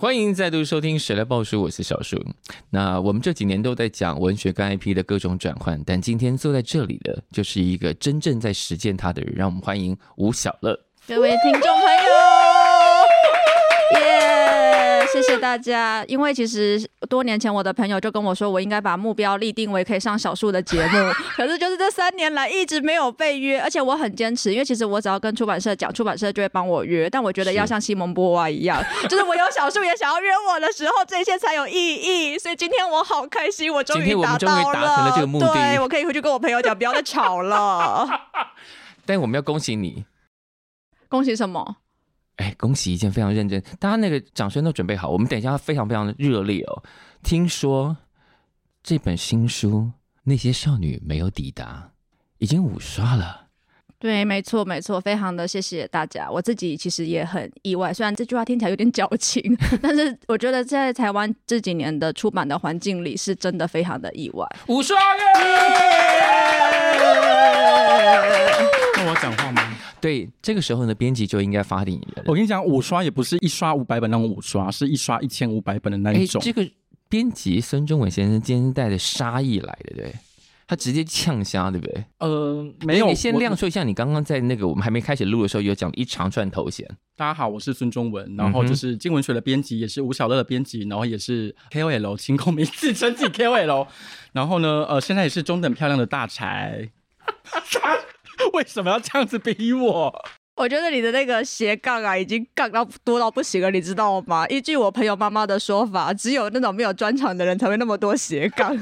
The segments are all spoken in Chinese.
欢迎再度收听《谁来报书》，我是小树。那我们这几年都在讲文学跟 IP 的各种转换，但今天坐在这里的就是一个真正在实践它的人，让我们欢迎吴小乐。各位听众谢谢大家，因为其实多年前我的朋友就跟我说，我应该把目标立定为可以上小树的节目。可是就是这三年来一直没有被约，而且我很坚持，因为其实我只要跟出版社讲，出版社就会帮我约。但我觉得要像西蒙波娃一样，就是我有小树也想要约我的时候，这些才有意义。所以今天我好开心，我终于达到了，达成了这个目的。对，我可以回去跟我朋友讲，不要再吵了。但我们要恭喜你，恭喜什么？哎，恭喜一件非常认真，大家那个掌声都准备好，我们等一下非常非常的热烈哦。听说这本新书《那些少女没有抵达》已经五刷了。对，没错，没错，非常的谢谢大家。我自己其实也很意外，虽然这句话听起来有点矫情，但是我觉得在台湾这几年的出版的环境里，是真的非常的意外。五刷耶！那我讲话吗？对，这个时候呢，编辑就应该发给你了。我跟你讲，五刷也不是一刷五百本那种五刷，是一刷一千五百本的那一种。这个编辑孙中文先生今天带着杀意来的，对。他直接呛虾，对不对？呃，没有。你先亮说一下，你刚刚在那个我们还没开始录的时候，有讲一长串头衔。大家好，我是孙中文，然后就是金文学的编辑，也是吴小乐的编辑，然后也是 KOL 清空名字称自己 KOL，然后呢，呃，现在也是中等漂亮的大柴。为什么要这样子逼我？我觉得你的那个斜杠啊，已经杠到多到不行了，你知道吗？依据我朋友妈妈的说法，只有那种没有专长的人才会那么多斜杠。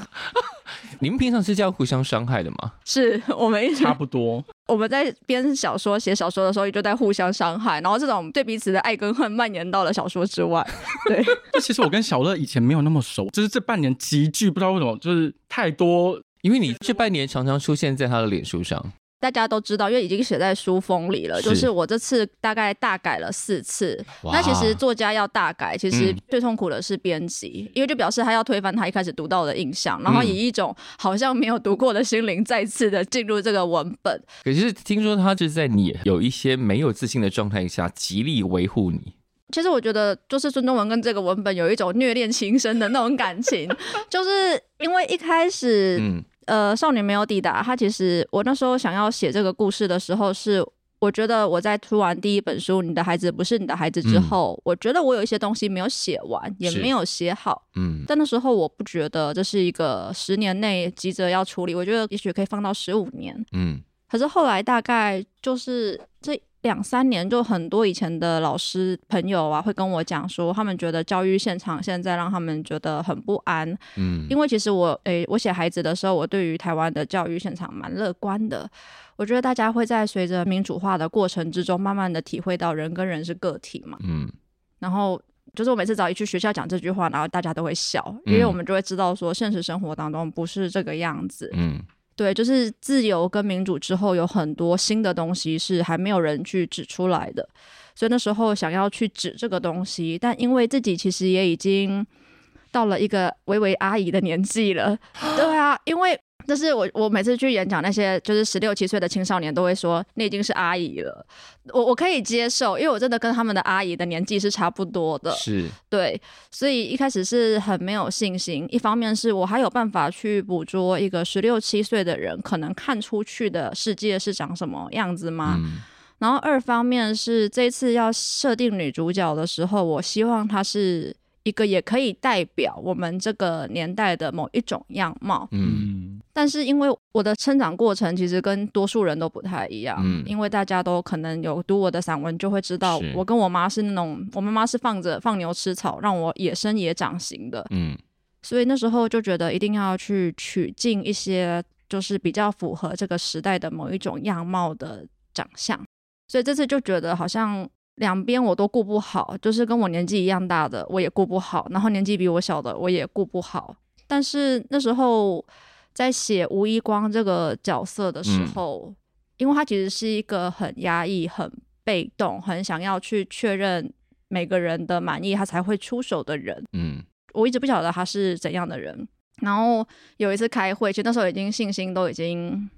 你们平常是这样互相伤害的吗？是我们一直差不多。我们在编小说、写小说的时候，就在互相伤害，然后这种对彼此的爱跟恨蔓延到了小说之外。对，其实我跟小乐以前没有那么熟，就是这半年急剧，不知道为什么，就是太多，因为你这半年常常出现在他的脸书上。大家都知道，因为已经写在书封里了。是就是我这次大概大改了四次。那其实作家要大改，其实最痛苦的是编辑，嗯、因为就表示他要推翻他一开始读到的印象，然后以一种好像没有读过的心灵再次的进入这个文本。可是听说他就是在你有一些没有自信的状态下，极力维护你。其实我觉得，就是孙中文跟这个文本有一种虐恋情深的那种感情，就是因为一开始，嗯。呃，少女没有抵达。他其实，我那时候想要写这个故事的时候，是我觉得我在出完第一本书《你的孩子不是你的孩子》之后，嗯、我觉得我有一些东西没有写完，也没有写好。嗯，但那时候我不觉得这是一个十年内急着要处理，我觉得也许可以放到十五年。嗯，可是后来大概就是这。两三年，就很多以前的老师朋友啊，会跟我讲说，他们觉得教育现场现在让他们觉得很不安。嗯，因为其实我，诶、欸，我写孩子的时候，我对于台湾的教育现场蛮乐观的。我觉得大家会在随着民主化的过程之中，慢慢的体会到人跟人是个体嘛。嗯，然后就是我每次早一去学校讲这句话，然后大家都会笑，因为我们就会知道说，现实生活当中不是这个样子。嗯。对，就是自由跟民主之后，有很多新的东西是还没有人去指出来的，所以那时候想要去指这个东西，但因为自己其实也已经到了一个微微阿姨的年纪了，对啊，因为。就是我，我每次去演讲，那些就是十六七岁的青少年都会说，你已经是阿姨了。我我可以接受，因为我真的跟他们的阿姨的年纪是差不多的。是，对，所以一开始是很没有信心。一方面是我还有办法去捕捉一个十六七岁的人可能看出去的世界是长什么样子吗？嗯、然后二方面是这次要设定女主角的时候，我希望她是。一个也可以代表我们这个年代的某一种样貌，嗯，但是因为我的成长过程其实跟多数人都不太一样，嗯，因为大家都可能有读我的散文，就会知道我跟我妈是那种，我妈妈是放着放牛吃草，让我野生野长型的，嗯，所以那时候就觉得一定要去取进一些就是比较符合这个时代的某一种样貌的长相，所以这次就觉得好像。两边我都顾不好，就是跟我年纪一样大的我也顾不好，然后年纪比我小的我也顾不好。但是那时候在写吴一光这个角色的时候，嗯、因为他其实是一个很压抑、很被动，很想要去确认每个人的满意，他才会出手的人。嗯，我一直不晓得他是怎样的人。然后有一次开会，其实那时候已经信心都已经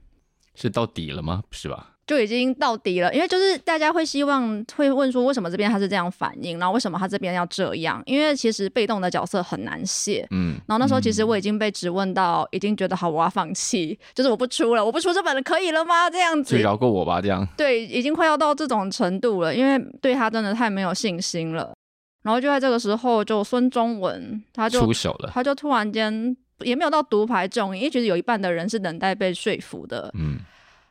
是到底了吗？是吧？就已经到底了，因为就是大家会希望会问说，为什么这边他是这样反应，然后为什么他这边要这样？因为其实被动的角色很难写，嗯，然后那时候其实我已经被质问到，已经觉得好，我要放弃，就是我不出了，我不出这本了，可以了吗？这样子，就饶过我吧，这样，对，已经快要到这种程度了，因为对他真的太没有信心了。然后就在这个时候，就孙中文他就出手了，他就突然间也没有到独排众议，因为其实有一半的人是等待被说服的，嗯。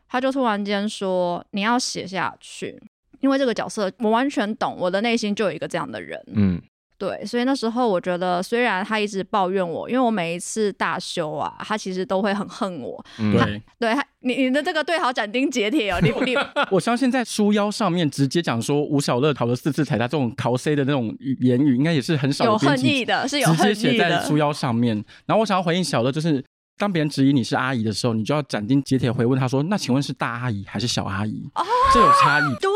他就突然间说：“你要写下去，因为这个角色我完全懂，我的内心就有一个这样的人。”嗯，对，所以那时候我觉得，虽然他一直抱怨我，因为我每一次大修啊，他其实都会很恨我。嗯、对，对他，你你的这个对好斩钉截铁哦，你 你，我相信在书腰上面直接讲说吴小乐考了四次彩，他这种考 C 的那种言语，应该也是很少有恨意的，是有恨意的，直接写在书腰上面。然后我想要回应小乐，就是。当别人质疑你是阿姨的时候，你就要斩钉截铁回问他说：“那请问是大阿姨还是小阿姨？”哦，这有差异。对，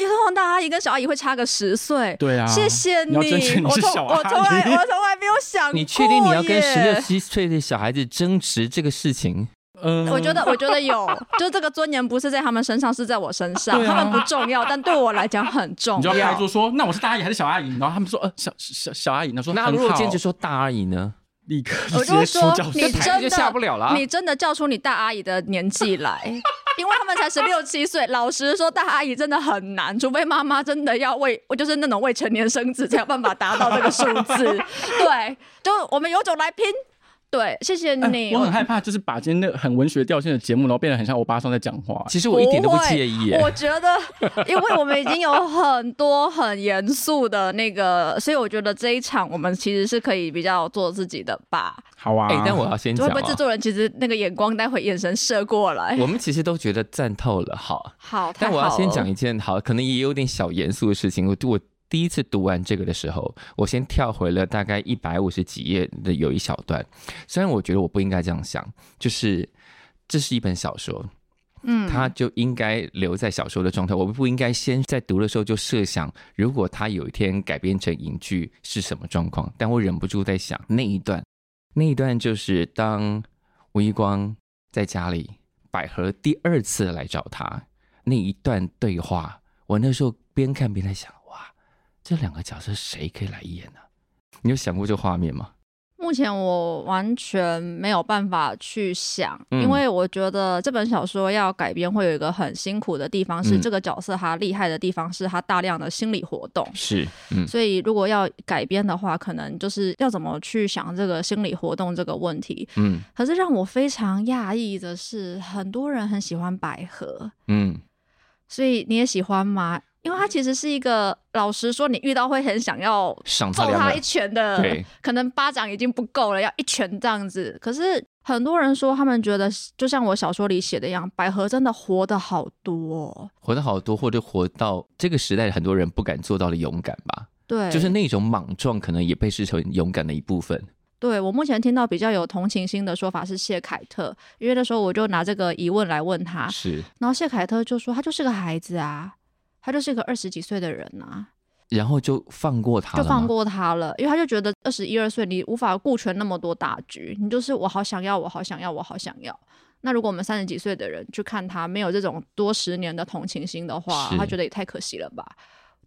因为通常大阿姨跟小阿姨会差个十岁。对啊，谢谢你。你要争取你是小阿姨。我从来我从来没有想过。你确定你要跟十六七岁的小孩子争执这个事情？嗯，我觉得我觉得有，就这个尊严不是在他们身上，是在我身上。啊、他们不重要，但对我来讲很重要。你就要拍桌说：“那我是大阿姨还是小阿姨？”然后他们说：“呃，小小小阿姨。”那说：“那如果坚持说大阿姨呢？”立刻我就说，你真的下不了了，你真的叫出你大阿姨的年纪来，因为他们才十六七岁。老实说，大阿姨真的很难，除非妈妈真的要为，我就是那种未成年生子，才有办法达到这个数字。对，就我们有种来拼。对，谢谢你。欸、我很害怕，就是把今天那个很文学调性的节目，然后变得很像欧巴桑在讲话。其实我一点都不介意。我觉得，因为我们已经有很多很严肃的那个，所以我觉得这一场我们其实是可以比较做自己的吧。好啊。哎、欸，但我要先讲、啊，会不会制作人其实那个眼光，待会眼神射过来？我们其实都觉得赞透了，好。好。但我要先讲一件好，可能也有点小严肃的事情。我我。第一次读完这个的时候，我先跳回了大概一百五十几页的有一小段。虽然我觉得我不应该这样想，就是这是一本小说，嗯，它就应该留在小说的状态。我不应该先在读的时候就设想，如果它有一天改编成影剧是什么状况。但我忍不住在想那一段，那一段就是当吴一光在家里，百合第二次来找他那一段对话。我那时候边看边在想。这两个角色谁可以来演呢？你有想过这个画面吗？目前我完全没有办法去想，因为我觉得这本小说要改编会有一个很辛苦的地方，是这个角色他厉害的地方是他大量的心理活动。是，嗯，所以如果要改编的话，可能就是要怎么去想这个心理活动这个问题。嗯，可是让我非常讶异的是，很多人很喜欢百合。嗯，所以你也喜欢吗？因为他其实是一个，老实说，你遇到会很想要揍他一拳的，对，可能巴掌已经不够了，要一拳这样子。可是很多人说，他们觉得就像我小说里写的一样，百合真的活得好多，活得好多，或者活到这个时代很多人不敢做到的勇敢吧？对，就是那种莽撞，可能也被视成勇敢的一部分。对，我目前听到比较有同情心的说法是谢凯特，因为那时候我就拿这个疑问来问他，是，然后谢凯特就说他就是个孩子啊。他就是一个二十几岁的人呐、啊，然后就放过他，就放过他了，因为他就觉得二十一二岁你无法顾全那么多大局，你就是我好想要，我好想要，我好想要。那如果我们三十几岁的人去看他，没有这种多十年的同情心的话，他觉得也太可惜了吧？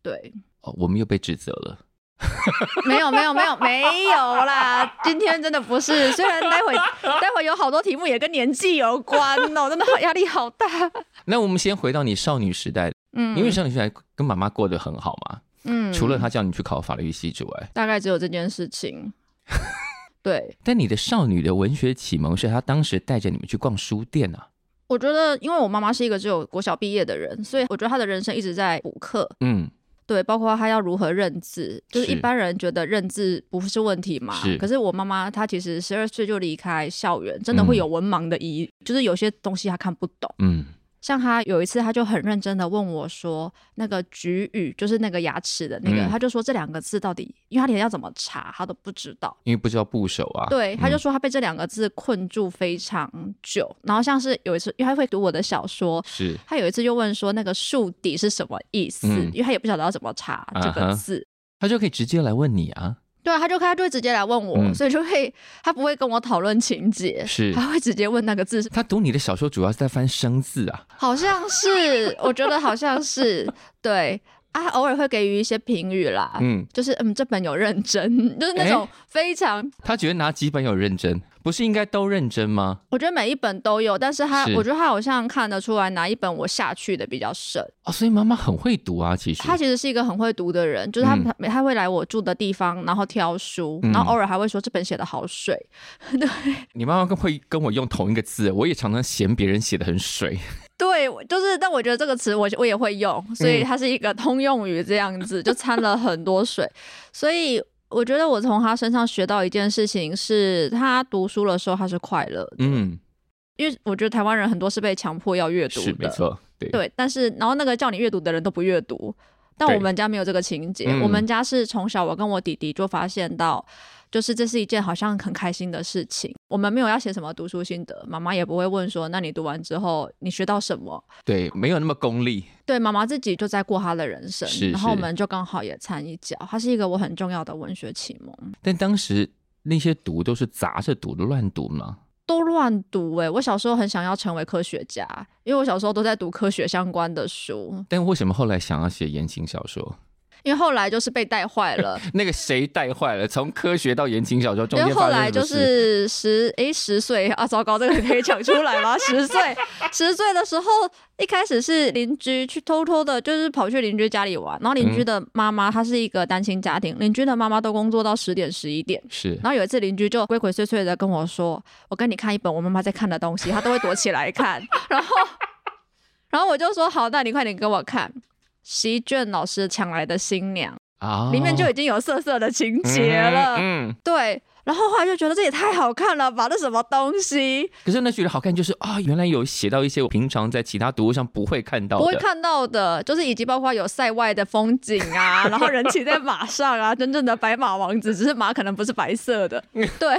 对，哦，我们又被指责了。没有没有没有没有啦，今天真的不是。虽然待会待会有好多题目也跟年纪有关哦，真的好压力好大。那我们先回到你少女时代。嗯，因为少女时代跟妈妈过得很好嘛，嗯，除了她叫你去考法律系之外，大概只有这件事情。对，但你的少女的文学启蒙是她当时带着你们去逛书店啊。我觉得，因为我妈妈是一个只有国小毕业的人，所以我觉得她的人生一直在补课。嗯，对，包括她要如何认字，就是一般人觉得认字不是问题嘛，是。可是我妈妈她其实十二岁就离开校园，真的会有文盲的疑，嗯、就是有些东西她看不懂。嗯。像他有一次，他就很认真的问我说：“那个菊语就是那个牙齿的那个，嗯、他就说这两个字到底，因为他连要怎么查他都不知道，因为不知道部首啊。”对，他就说他被这两个字困住非常久。嗯、然后像是有一次，因为他会读我的小说，是他有一次就问说那个竖底是什么意思？嗯、因为他也不晓得要怎么查这个字，啊、他就可以直接来问你啊。对啊，他就他就会直接来问我，嗯、所以就会他不会跟我讨论情节，是他会直接问那个字。他读你的小说主要是在翻生字啊，好像是，我觉得好像是对。啊，偶尔会给予一些评语啦，嗯，就是嗯，这本有认真，就是那种非常。欸、他觉得哪几本有认真？不是应该都认真吗？我觉得每一本都有，但是他，是我觉得他好像看得出来哪一本我下去的比较深。哦，所以妈妈很会读啊，其实。他其实是一个很会读的人，就是他、嗯、他会来我住的地方，然后挑书，然后偶尔还会说这本写的好水。对，你妈妈跟会跟我用同一个字，我也常常嫌别人写的很水。对，就是，但我觉得这个词我我也会用，所以它是一个通用语，这样子、嗯、就掺了很多水。所以我觉得我从他身上学到一件事情是，他读书的时候他是快乐的。嗯，因为我觉得台湾人很多是被强迫要阅读的，是没错，对。对，但是然后那个叫你阅读的人都不阅读，但我们家没有这个情节，嗯、我们家是从小我跟我弟弟就发现到。就是这是一件好像很开心的事情。我们没有要写什么读书心得，妈妈也不会问说，那你读完之后你学到什么？对，没有那么功利。对，妈妈自己就在过她的人生，是是然后我们就刚好也掺一脚。她是一个我很重要的文学启蒙。但当时那些读都是杂着读的，乱读吗？都乱读哎、欸！我小时候很想要成为科学家，因为我小时候都在读科学相关的书。但为什么后来想要写言情小说？因为后来就是被带坏了。那个谁带坏了？从科学到言情小说中间因为后来就是十诶十岁啊，糟糕，这个可以讲出来吗？十岁十岁的时候，一开始是邻居去偷偷的，就是跑去邻居家里玩。然后邻居的妈妈她是一个单亲家庭，邻居的妈妈都工作到十点十一点。是。然后有一次邻居就鬼鬼祟祟的跟我说：“我跟你看一本我妈妈在看的东西，她都会躲起来看。”然后，然后我就说：“好，那你快点给我看。”席卷老师抢来的新娘啊，里面就已经有色色的情节了。嗯，嗯对。然后后来就觉得这也太好看了吧，这什么东西？可是那觉得好看就是啊，原来有写到一些我平常在其他读物上不会看到的，不会看到的，就是以及包括有塞外的风景啊，然后人骑在马上啊，真正的白马王子，只是马可能不是白色的。对，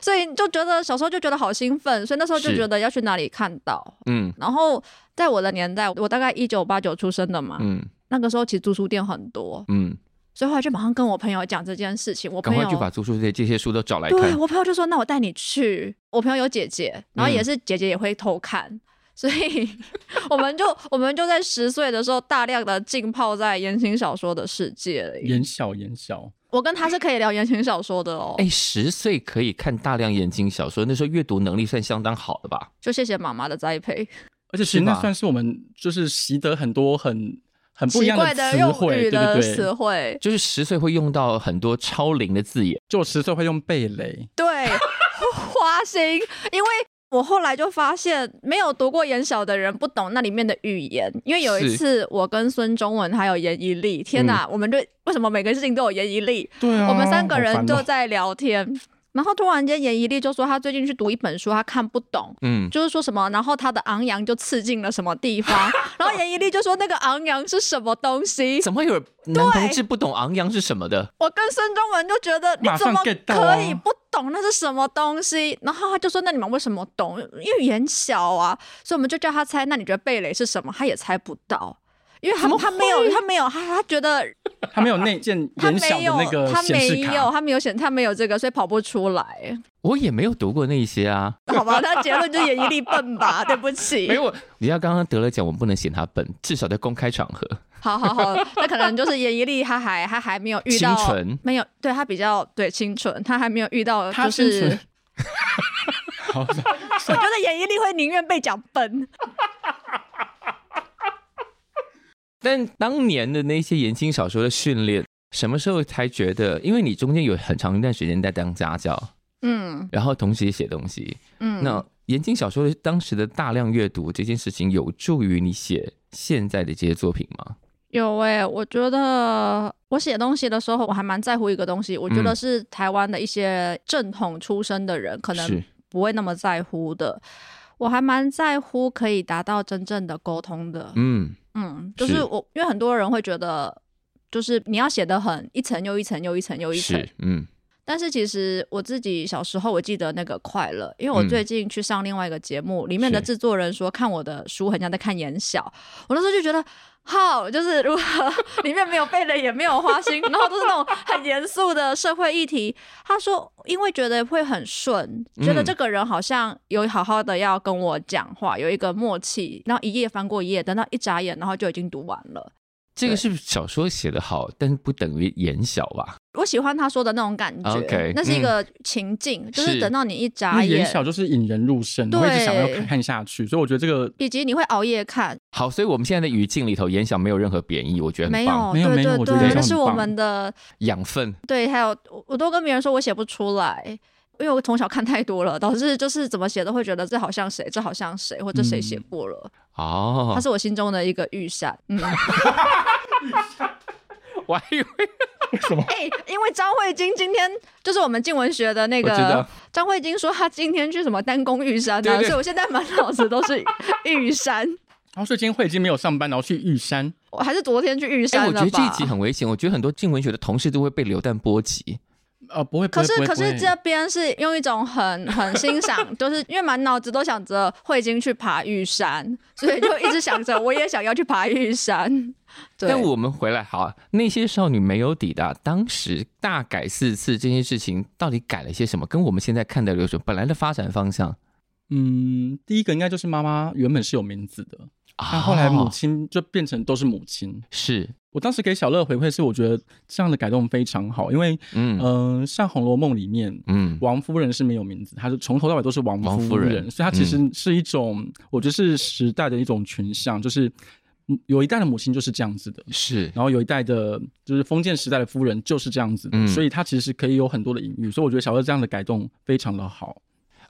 所以就觉得小时候就觉得好兴奋，所以那时候就觉得要去哪里看到。嗯，然后。在我的年代，我大概一九八九出生的嘛，嗯，那个时候其实租书店很多，嗯，所以后来就马上跟我朋友讲这件事情，我朋友赶快就把租书这这些书都找来看。对，我朋友就说：“那我带你去。”我朋友有姐姐，然后也是姐姐也会偷看，嗯、所以我们就我们就在十岁的时候大量的浸泡在言情小说的世界里。言小言小，我跟他是可以聊言情小说的哦。哎、欸，十岁可以看大量言情小说，那时候阅读能力算相当好的吧？就谢谢妈妈的栽培。而且其实那算是我们就是习得很多很很不一样的词汇，对对对，词汇。就是十岁会用到很多超龄的字眼，就十岁会用贝雷，对，花心，因为我后来就发现没有读过言小的人不懂那里面的语言，因为有一次我跟孙中文还有严一力，天哪，嗯、我们就为什么每个事情都有严一力？对啊，我们三个人就在聊天。然后突然间，严一力就说他最近去读一本书，他看不懂，嗯，就是说什么，然后他的昂扬就刺进了什么地方，然后严一力就说那个昂扬是什么东西？怎么有男同志不懂昂扬是什么的？我跟孙中文就觉得你怎么可以不懂那是什么东西？然后他就说那你们为什么懂？因为眼小啊，所以我们就叫他猜。那你觉得贝雷是什么？他也猜不到。因为他他没有他没有他他觉得 他没有那件言小的那个显示卡，他没有他没有显他没有这个，所以跑不出来。我也没有读过那些啊。好吧，他结论就是严一力笨吧？对不起。没有，你要刚刚得了奖，我们不能嫌他笨，至少在公开场合。好好好，那可能就是严一力，他还他还没有遇到清纯，没有对他比较对清纯，他还没有遇到就是。我觉得演一力会宁愿被讲笨。但当年的那些言情小说的训练，什么时候才觉得？因为你中间有很长一段时间在当家教，嗯，然后同时也写东西，嗯，那言情小说的当时的大量阅读这件事情，有助于你写现在的这些作品吗？有哎、欸，我觉得我写东西的时候，我还蛮在乎一个东西，我觉得是台湾的一些正统出身的人可能不会那么在乎的。我还蛮在乎可以达到真正的沟通的。嗯嗯，就是我，是因为很多人会觉得，就是你要写的很一层又一层又一层又一层。嗯。但是其实我自己小时候，我记得那个快乐，因为我最近去上另外一个节目，嗯、里面的制作人说看我的书很像在看言小，我那时候就觉得好，就是如何 里面没有贝雷，也没有花心，然后都是那种很严肃的社会议题。他说，因为觉得会很顺，觉得这个人好像有好好的要跟我讲话，有一个默契，然后一页翻过一页，等到一眨眼，然后就已经读完了。这个是小说写得好，但是不等于言小吧？我喜欢他说的那种感觉，okay, 那是一个情境，嗯、就是等到你一眨眼，眼小就是引人入胜，对，会一直想要看下去。所以我觉得这个，以及你会熬夜看。好，所以我们现在的语境里头，眼小没有任何贬义，我觉得。没有，没有，没有，我觉得这是我们的养分。对，还有我都跟别人说我写不出来，因为我从小看太多了，导致就是怎么写都会觉得这好像谁，这好像谁，或者谁写过了。哦、嗯，他是我心中的一个预算。嗯。我还以为什么？哎、欸，因为张慧晶今天就是我们静文学的那个张慧晶说她今天去什么丹宫玉山对？所以我现在满脑子都是玉山。然后所以今天慧晶没有上班，然后去玉山。我还是昨天去玉山。我觉得这一集很危险。我觉得很多静文学的同事都会被流弹波及。呃，不会，可是可是这边是用一种很很欣赏，就是因为满脑子都想着慧晶去爬玉山，所以就一直想着我也想要去爬玉山。对，但我们回来好啊，那些少女没有抵达，当时大改四次这件事情到底改了些什么？跟我们现在看的流水本来的发展方向，嗯，第一个应该就是妈妈原本是有名字的。那、啊、后来母亲就变成都是母亲，是。我当时给小乐回馈是我觉得这样的改动非常好，因为嗯、呃、像《红楼梦》里面，嗯，王夫人是没有名字，她是从头到尾都是王夫人，所以她其实是一种、嗯、我觉得是时代的一种群像，就是有一代的母亲就是这样子的，是，然后有一代的就是封建时代的夫人就是这样子的，嗯、所以她其实是可以有很多的隐喻，所以我觉得小乐这样的改动非常的好。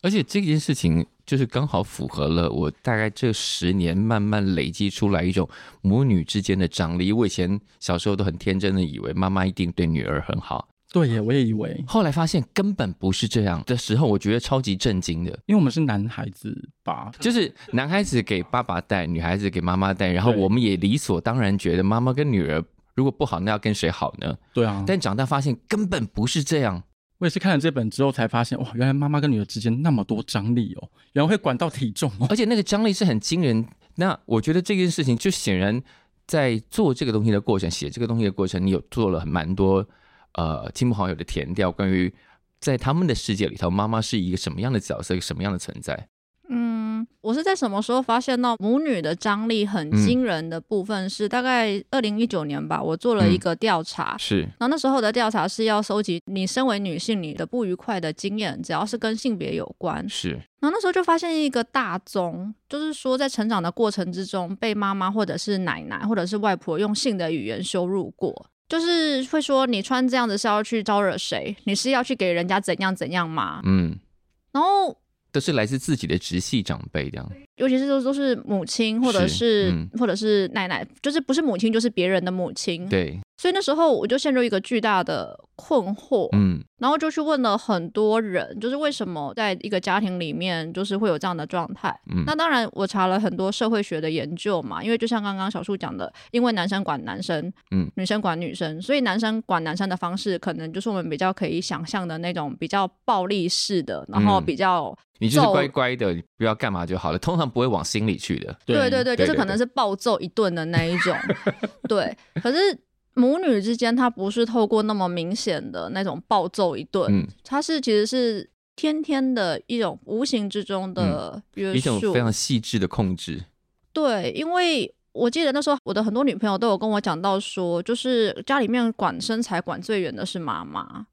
而且这件事情就是刚好符合了我大概这十年慢慢累积出来一种母女之间的张力。我以前小时候都很天真的以为妈妈一定对女儿很好，对耶，我也以为。后来发现根本不是这样的时候，我觉得超级震惊的。因为我们是男孩子吧，就是男孩子给爸爸带，女孩子给妈妈带，然后我们也理所当然觉得妈妈跟女儿如果不好，那要跟谁好呢？对啊。但长大发现根本不是这样。我也是看了这本之后才发现，哇，原来妈妈跟女儿之间那么多张力哦，原来会管到体重哦，而且那个张力是很惊人。那我觉得这件事情就显然在做这个东西的过程，写这个东西的过程，你有做了蛮多呃亲朋好友的填调，关于在他们的世界里头，妈妈是一个什么样的角色，一个什么样的存在。嗯，我是在什么时候发现到母女的张力很惊人的部分？是大概二零一九年吧，我做了一个调查，嗯、是。然后那时候的调查是要收集你身为女性你的不愉快的经验，只要是跟性别有关，是。然后那时候就发现一个大宗，就是说在成长的过程之中，被妈妈或者是奶奶或者是外婆用性的语言羞辱过，就是会说你穿这样子是要去招惹谁？你是要去给人家怎样怎样吗？嗯，然后。都是来自自己的直系长辈这样，尤其是都都是母亲或者是，或者是奶奶，就是不是母亲就是别人的母亲。对，所以那时候我就陷入一个巨大的困惑，嗯，然后就去问了很多人，就是为什么在一个家庭里面就是会有这样的状态。嗯，那当然我查了很多社会学的研究嘛，因为就像刚刚小树讲的，因为男生管男生，嗯，女生管女生，所以男生管男生的方式可能就是我们比较可以想象的那种比较暴力式的，然后比较。你就是乖乖的，你不要干嘛就好了。通常不会往心里去的。对对对，就是可能是暴揍一顿的那一种。对，可是母女之间，她不是透过那么明显的那种暴揍一顿，嗯，它是其实是天天的一种无形之中的约束，一种非常细致的控制。对，因为我记得那时候我的很多女朋友都有跟我讲到说，就是家里面管身材管最严的是妈妈，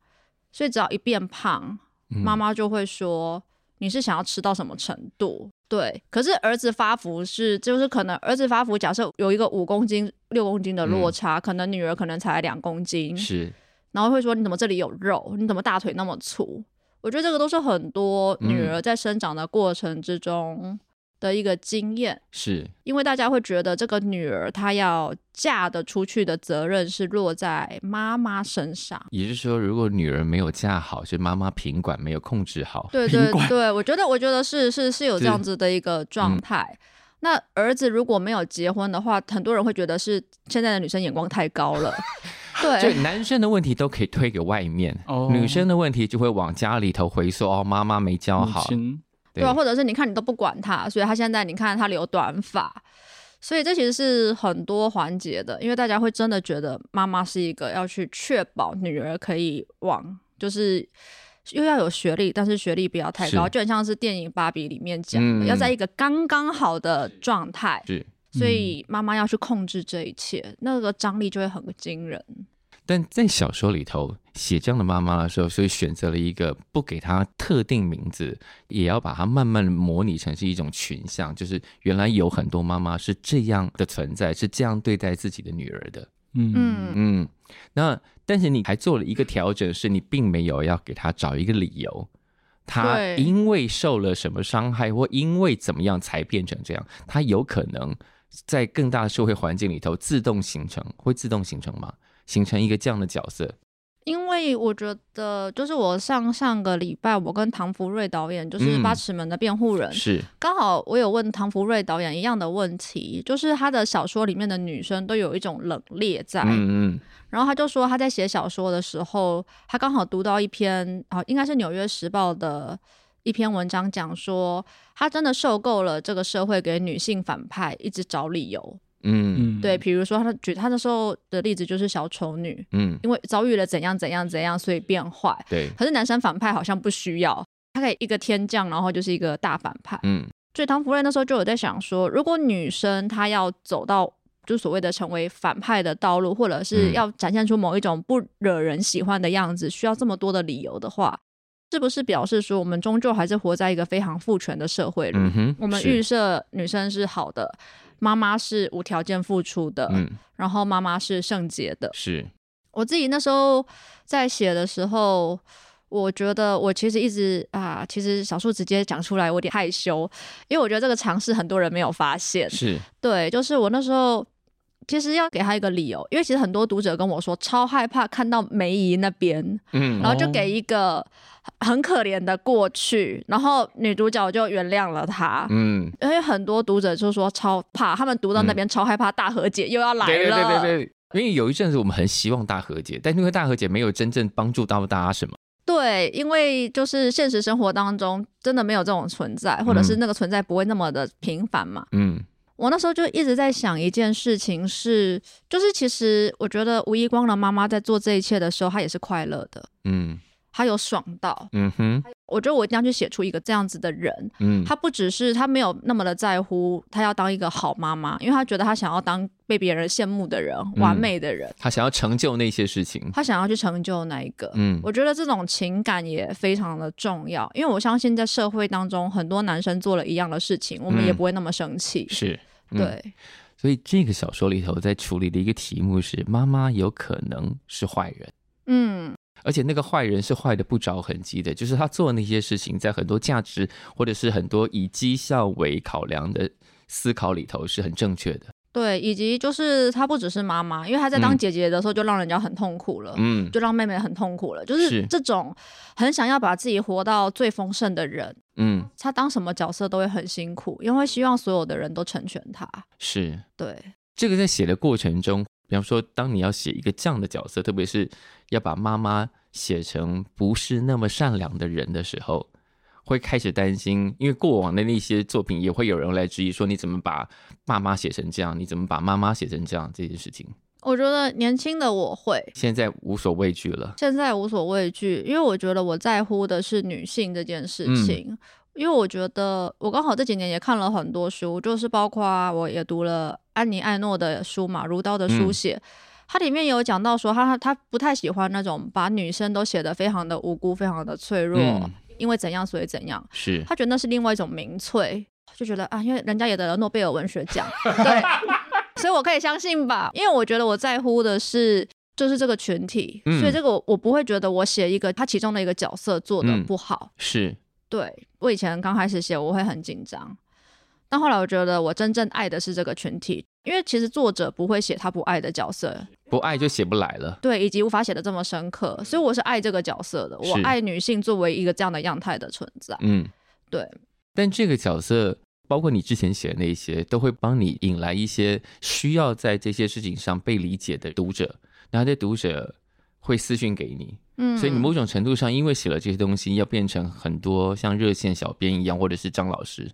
所以只要一变胖，妈妈就会说。你是想要吃到什么程度？对，可是儿子发福是，就是可能儿子发福，假设有一个五公斤、六公斤的落差，嗯、可能女儿可能才两公斤，是，然后会说你怎么这里有肉？你怎么大腿那么粗？我觉得这个都是很多女儿在生长的过程之中的一个经验，是因为大家会觉得这个女儿她要嫁得出去的责任是落在妈妈身上。也就是说，如果女儿没有嫁好，是妈妈品管没有控制好。对对对，我觉得我觉得是是是有这样子的一个状态。嗯、那儿子如果没有结婚的话，很多人会觉得是现在的女生眼光太高了。对，就男生的问题都可以推给外面，哦、女生的问题就会往家里头回缩。哦，妈妈没教好。对。啊，或者是你看你都不管他，所以他现在你看他留短发，所以这其实是很多环节的，因为大家会真的觉得妈妈是一个要去确保女儿可以往，就是又要有学历，但是学历不要太高，就很像是电影《芭比》里面讲的，嗯、要在一个刚刚好的状态，是，所以妈妈要去控制这一切，那个张力就会很惊人。但在小说里头写这样的妈妈的时候，所以选择了一个不给她特定名字，也要把它慢慢模拟成是一种群像，就是原来有很多妈妈是这样的存在，是这样对待自己的女儿的。嗯嗯。那但是你还做了一个调整，是你并没有要给她找一个理由，她因为受了什么伤害，或因为怎么样才变成这样，她有可能在更大的社会环境里头自动形成，会自动形成吗？形成一个这样的角色，因为我觉得，就是我上上个礼拜，我跟唐福瑞导演，就是《八尺门的辩护人》，嗯，是刚好我有问唐福瑞导演一样的问题，就是他的小说里面的女生都有一种冷冽在，嗯嗯，然后他就说他在写小说的时候，他刚好读到一篇啊，应该是《纽约时报》的一篇文章，讲说他真的受够了这个社会给女性反派一直找理由。嗯，对，比如说他举他那时候的例子就是小丑女，嗯，因为遭遇了怎样怎样怎样，所以变坏。对，可是男生反派好像不需要，他可以一个天降，然后就是一个大反派。嗯，所以唐福瑞那时候就有在想说，如果女生她要走到就所谓的成为反派的道路，或者是要展现出某一种不惹人喜欢的样子，需要这么多的理由的话，是不是表示说我们终究还是活在一个非常父权的社会里？嗯，我们预设女生是好的。妈妈是无条件付出的，嗯，然后妈妈是圣洁的。是我自己那时候在写的时候，我觉得我其实一直啊，其实小树直接讲出来，我有点害羞，因为我觉得这个尝试很多人没有发现。是对，就是我那时候其实要给他一个理由，因为其实很多读者跟我说超害怕看到梅姨那边，嗯，然后就给一个。很可怜的过去，然后女主角就原谅了他。嗯，因为很多读者就说超怕，他们读到那边超害怕大和解又要来了。对对对对对，因为有一阵子我们很希望大和解，但因为大和解没有真正帮助到大家什么。对，因为就是现实生活当中真的没有这种存在，或者是那个存在不会那么的频繁嘛。嗯，我那时候就一直在想一件事情是，就是其实我觉得吴一光的妈妈在做这一切的时候，她也是快乐的。嗯。他有爽到，嗯哼，我觉得我一定要去写出一个这样子的人，嗯，他不只是他没有那么的在乎，他要当一个好妈妈，因为他觉得他想要当被别人羡慕的人，嗯、完美的人，他想要成就那些事情，他想要去成就那一个，嗯，我觉得这种情感也非常的重要，因为我相信在社会当中，很多男生做了一样的事情，我们也不会那么生气，嗯、是，嗯、对，所以这个小说里头在处理的一个题目是妈妈有可能是坏人，嗯。而且那个坏人是坏的不着痕迹的，就是他做的那些事情，在很多价值或者是很多以绩效为考量的思考里头是很正确的。对，以及就是他不只是妈妈，因为他在当姐姐的时候就让人家很痛苦了，嗯，就让妹妹很痛苦了，就是这种很想要把自己活到最丰盛的人，嗯，他当什么角色都会很辛苦，因为希望所有的人都成全他。是，对，这个在写的过程中。比方说，当你要写一个这样的角色，特别是要把妈妈写成不是那么善良的人的时候，会开始担心，因为过往的那些作品也会有人来质疑说，你怎么把爸妈写成这样？你怎么把妈妈写成这样？这件事情，我觉得年轻的我会，现在无所畏惧了。现在无所畏惧，因为我觉得我在乎的是女性这件事情。嗯因为我觉得我刚好这几年也看了很多书，就是包括我也读了安妮艾诺的书嘛，《如刀的书写》，它里面有讲到说他，他他不太喜欢那种把女生都写得非常的无辜、非常的脆弱，嗯、因为怎样所以怎样，是。他觉得那是另外一种民粹，就觉得啊，因为人家也得了诺贝尔文学奖，对，所以我可以相信吧，因为我觉得我在乎的是就是这个群体，嗯、所以这个我我不会觉得我写一个他其中的一个角色做的不好，嗯、是。对，我以前刚开始写，我会很紧张，但后来我觉得我真正爱的是这个群体，因为其实作者不会写他不爱的角色，不爱就写不来了。对，以及无法写的这么深刻，所以我是爱这个角色的，我爱女性作为一个这样的样态的存在。嗯，对。但这个角色，包括你之前写的那些，都会帮你引来一些需要在这些事情上被理解的读者，然后这读者会私讯给你。嗯，所以你某种程度上，因为写了这些东西，要变成很多像热线小编一样，或者是张老师。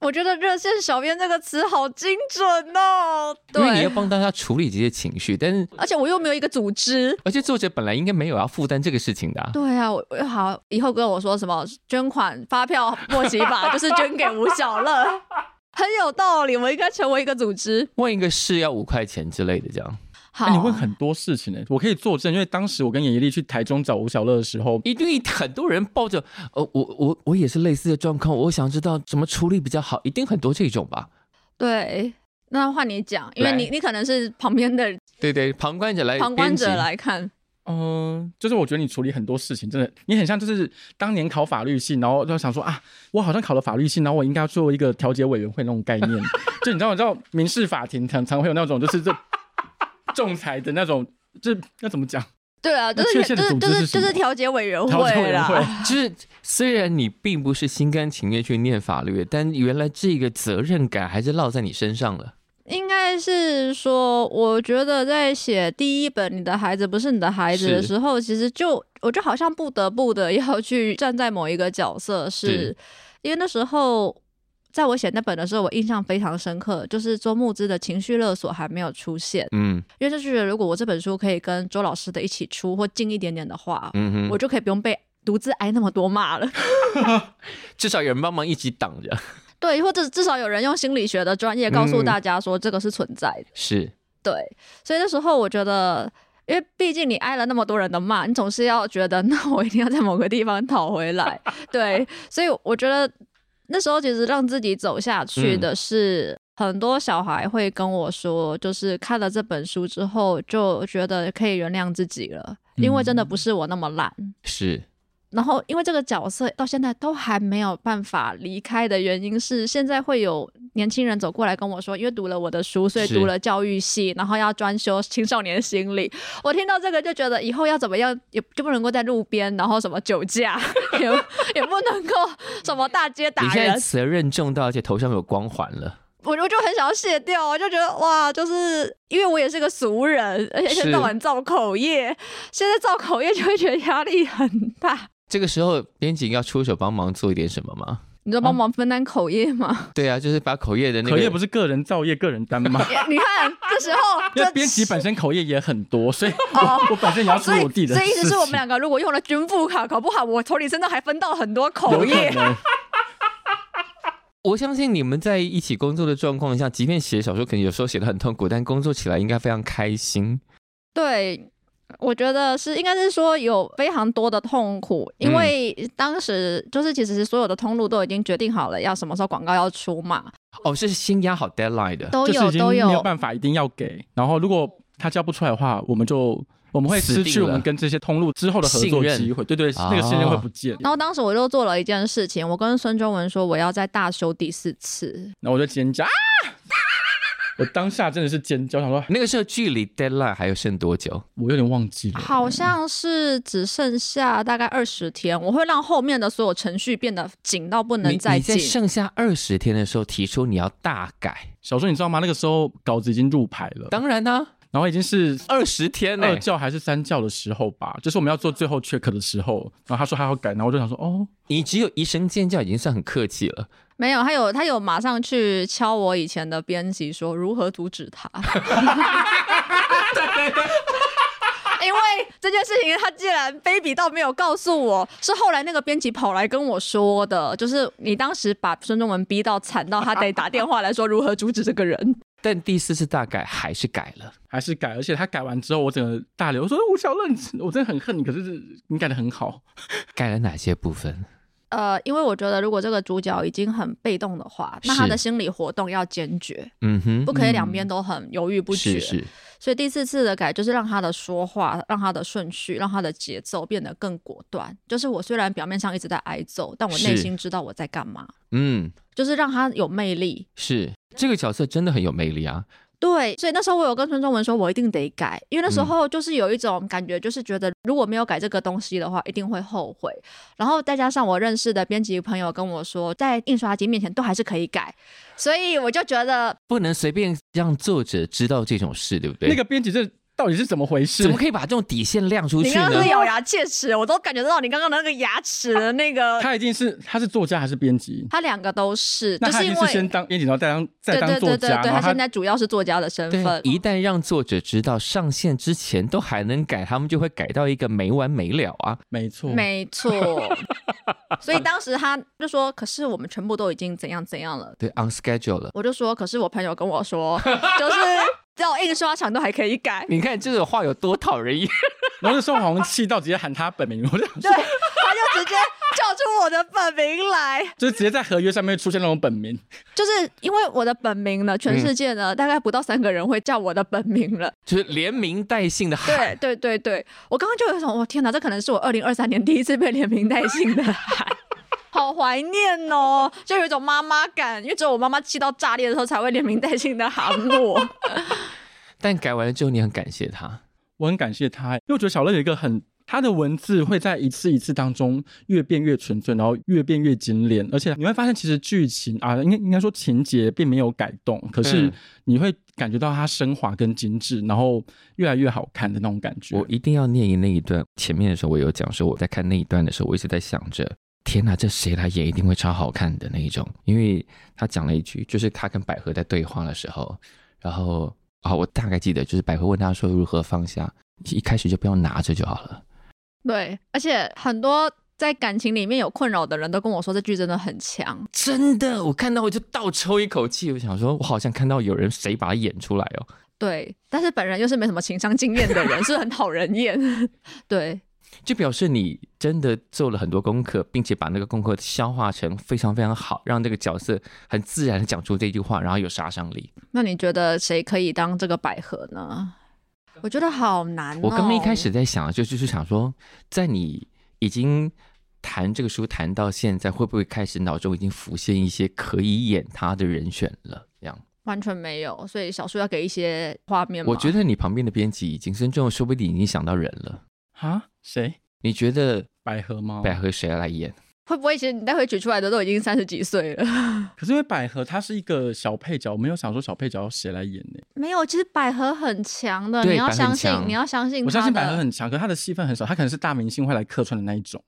我觉得“热线小编”这个词好精准哦，对，因为你要帮大家处理这些情绪，但是而且我又没有一个组织，而且作者本来应该没有要负担这个事情的啊。对啊，我好以后跟我说什么捐款发票末期吧，就是捐给吴小乐，很有道理，我应该成为一个组织，问一个事要五块钱之类的这样。好，你问很多事情呢，我可以作证，因为当时我跟严一丽去台中找吴小乐的时候，一定 很多人抱着，呃，我我我也是类似的状况，我想知道怎么处理比较好，一定很多这种吧？对，那换你讲，因为你你可能是旁边的，对对，旁观者来，旁观者来看，嗯、呃，就是我觉得你处理很多事情，真的，你很像就是当年考法律系，然后就想说啊，我好像考了法律系，然后我应该要做一个调解委员会那种概念，就你知道，你知道民事法庭常常会有那种就是这。仲裁的那种，这要怎么讲？对啊，就是就是就是就是调解委员会啦。就是虽然你并不是心甘情愿去念法律，但原来这个责任感还是落在你身上了。应该是说，我觉得在写第一本《你的孩子不是你的孩子》的时候，其实就我就好像不得不的要去站在某一个角色，是，是因为那时候。在我写那本的时候，我印象非常深刻，就是周牧之的情绪勒索还没有出现。嗯，因为就是觉得如果我这本书可以跟周老师的一起出或近一点点的话，嗯哼，我就可以不用被独自挨那么多骂了。至少有人帮忙一起挡着。对，或者至少有人用心理学的专业告诉大家说这个是存在的。嗯、是，对。所以那时候我觉得，因为毕竟你挨了那么多人的骂，你总是要觉得，那我一定要在某个地方讨回来。对，所以我觉得。那时候其实让自己走下去的是很多小孩会跟我说，就是看了这本书之后就觉得可以原谅自己了，因为真的不是我那么懒。是。然后，因为这个角色到现在都还没有办法离开的原因是，现在会有年轻人走过来跟我说，因为读了我的书，所以读了教育系，然后要专修青少年心理。我听到这个就觉得，以后要怎么样，也就不能够在路边，然后什么酒驾，也也不能够什么大街打人。你现在责任重到，而且头上有光环了。我我就很想要卸掉，我就觉得哇，就是因为我也是个俗人，而且一天到晚造口业，现在造口业就会觉得压力很大。这个时候，编辑要出手帮忙做一点什么吗？你说帮忙分担口业吗？啊？对啊，就是把口业的那个口业不是个人造业、个人担吗？你看这时候，因为编辑本身口业也很多，所以我，哦、我本身也要出我弟的。所以意思是我们两个如果用了军富卡，搞不好我从你身上还分到很多口业。我相信你们在一起工作的状况下，即便写小说，可能有时候写的很痛苦，但工作起来应该非常开心。对。我觉得是应该是说有非常多的痛苦，因为当时就是其实是所有的通路都已经决定好了要什么时候广告要出嘛。哦，是先压好 deadline 的，都有都有，没有办法一定要给。然后如果他交不出来的话，我们就我们会失去我们跟这些通路之后的合作机会。对对，那个信任会不见。然后当时我就做了一件事情，我跟孙中文说我要再大修第四次，然后我就尖叫。啊我当下真的是尖叫，想说那个时候距离 deadline 还有剩多久？我有点忘记了，好像是只剩下大概二十天。我会让后面的所有程序变得紧到不能再紧。你在剩下二十天的时候提出你要大改小说，你知道吗？那个时候稿子已经入排了，当然呢、啊，然后已经是二十天了，二教还是三教的时候吧，就是我们要做最后 check 的时候，然后他说还要改，然后我就想说哦，你只有一声尖叫已经算很客气了。没有，他有他有马上去敲我以前的编辑，说如何阻止他。因为这件事情，他竟然卑鄙到没有告诉我，是后来那个编辑跑来跟我说的，就是你当时把孙中文逼到惨到他得打电话来说如何阻止这个人。但第四次大改还是改了，还是改，而且他改完之后，我整个大流，我说吴晓乐，我真的很恨你，可是你改的很好。改了哪些部分？呃，因为我觉得如果这个主角已经很被动的话，那他的心理活动要坚决，嗯哼，不可以两边都很犹豫不决。是是。所以第四次的改就是让他的说话，让他的顺序，让他的节奏变得更果断。就是我虽然表面上一直在挨揍，但我内心知道我在干嘛。嗯，就是让他有魅力。是这个角色真的很有魅力啊。对，所以那时候我有跟孙中文说，我一定得改，因为那时候就是有一种感觉，就是觉得如果没有改这个东西的话，一定会后悔。然后再加上我认识的编辑朋友跟我说，在印刷机面前都还是可以改，所以我就觉得不能随便让作者知道这种事，对不对？那个编辑是。到底是怎么回事？怎么可以把这种底线亮出去呢？你刚刚是咬牙切齿，我都感觉得到你刚刚的那个牙齿的那个。他一定是他是作家还是编辑？他两个都是。那他一定是先当编辑，然后再当再当作家。对对对对，他现在主要是作家的身份。一旦让作者知道上线之前都还能改，他们就会改到一个没完没了啊！没错，没错。所以当时他就说：“可是我们全部都已经怎样怎样了？”对，on schedule 了。我就说：“可是我朋友跟我说，就是。”到印刷厂都还可以改，你看这个话有多讨人厌。然后那时候好像气到直接喊他本名，我就想说，对，他就直接叫出我的本名来，就是直接在合约上面出现那种本名。就是因为我的本名呢，全世界呢、嗯、大概不到三个人会叫我的本名了，就是连名带姓的喊。对对对对，我刚刚就有一种，我天哪，这可能是我二零二三年第一次被连名带姓的喊，好怀念哦，就有一种妈妈感，因为只有我妈妈气到炸裂的时候才会连名带姓的喊我。但改完了之后，你很感谢他，我很感谢他，因为我觉得小乐有一个很，他的文字会在一次一次当中越变越纯粹，然后越变越精炼，而且你会发现其实剧情啊，应该应该说情节并没有改动，可是你会感觉到它升华跟精致，然后越来越好看的那种感觉。我一定要念一那一段，前面的时候我有讲说，我在看那一段的时候，我一直在想着，天哪，这谁来演一定会超好看的那一种，因为他讲了一句，就是他跟百合在对话的时候，然后。好，我大概记得，就是百合问他说如何放下，一开始就不要拿着就好了。对，而且很多在感情里面有困扰的人都跟我说，这句真的很强。真的，我看到我就倒抽一口气，我想说，我好像看到有人谁把它演出来哦。对，但是本人又是没什么情商经验的人，是很讨人厌。对。就表示你真的做了很多功课，并且把那个功课消化成非常非常好，让这个角色很自然的讲出这句话，然后有杀伤力。那你觉得谁可以当这个百合呢？我觉得好难哦。我刚刚一开始在想，就就是想说，在你已经谈这个书谈到现在，会不会开始脑中已经浮现一些可以演他的人选了？这样完全没有，所以小叔要给一些画面。我觉得你旁边的编辑已经真正说不定已经想到人了。啊？谁？你觉得百合吗？百合谁来演？会不会其实你待会举出来的都已经三十几岁了？可是因为百合她是一个小配角，我没有想说小配角要谁来演呢？没有，其实百合很强的，你要相信，你要相信。我相信百合很强，可是她的戏份很少，她可能是大明星会来客串的那一种。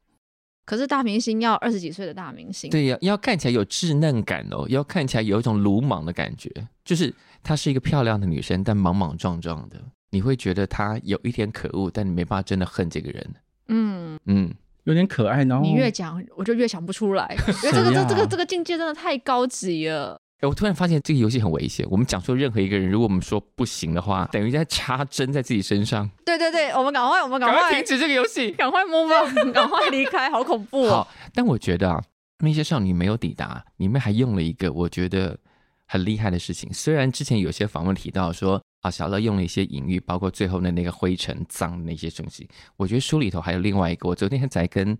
可是大明星要二十几岁的大明星，对呀，要看起来有稚嫩感哦，要看起来有一种鲁莽的感觉，就是她是一个漂亮的女生，但莽莽撞撞的，你会觉得他有一点可恶，但你没办法真的恨这个人。嗯嗯，有点可爱，然后你越讲我就越想不出来，因为这个这这个这个境界真的太高级了。哎，我突然发现这个游戏很危险。我们讲说任何一个人，如果我们说不行的话，等于在插针在自己身上。对对对，我们赶快，我们赶快停止这个游戏，赶快 move on，赶快离开，好恐怖哦。好，但我觉得啊，那些少女没有抵达，你们还用了一个我觉得很厉害的事情。虽然之前有些访问提到说。啊，小乐用了一些隐喻，包括最后的那个灰尘、脏的那些东西。我觉得书里头还有另外一个，我昨天才跟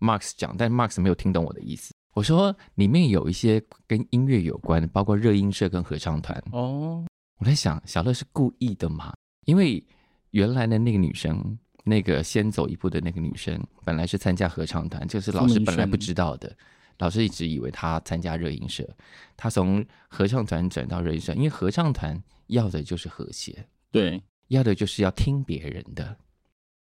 Max 讲，但 Max 没有听懂我的意思。我说里面有一些跟音乐有关，包括热音社跟合唱团。哦，我在想，小乐是故意的吗？因为原来的那个女生，那个先走一步的那个女生，本来是参加合唱团，就是老师本来不知道的。老师一直以为她参加热音社，她从合唱团转到热音社，因为合唱团。要的就是和谐，对，要的就是要听别人的。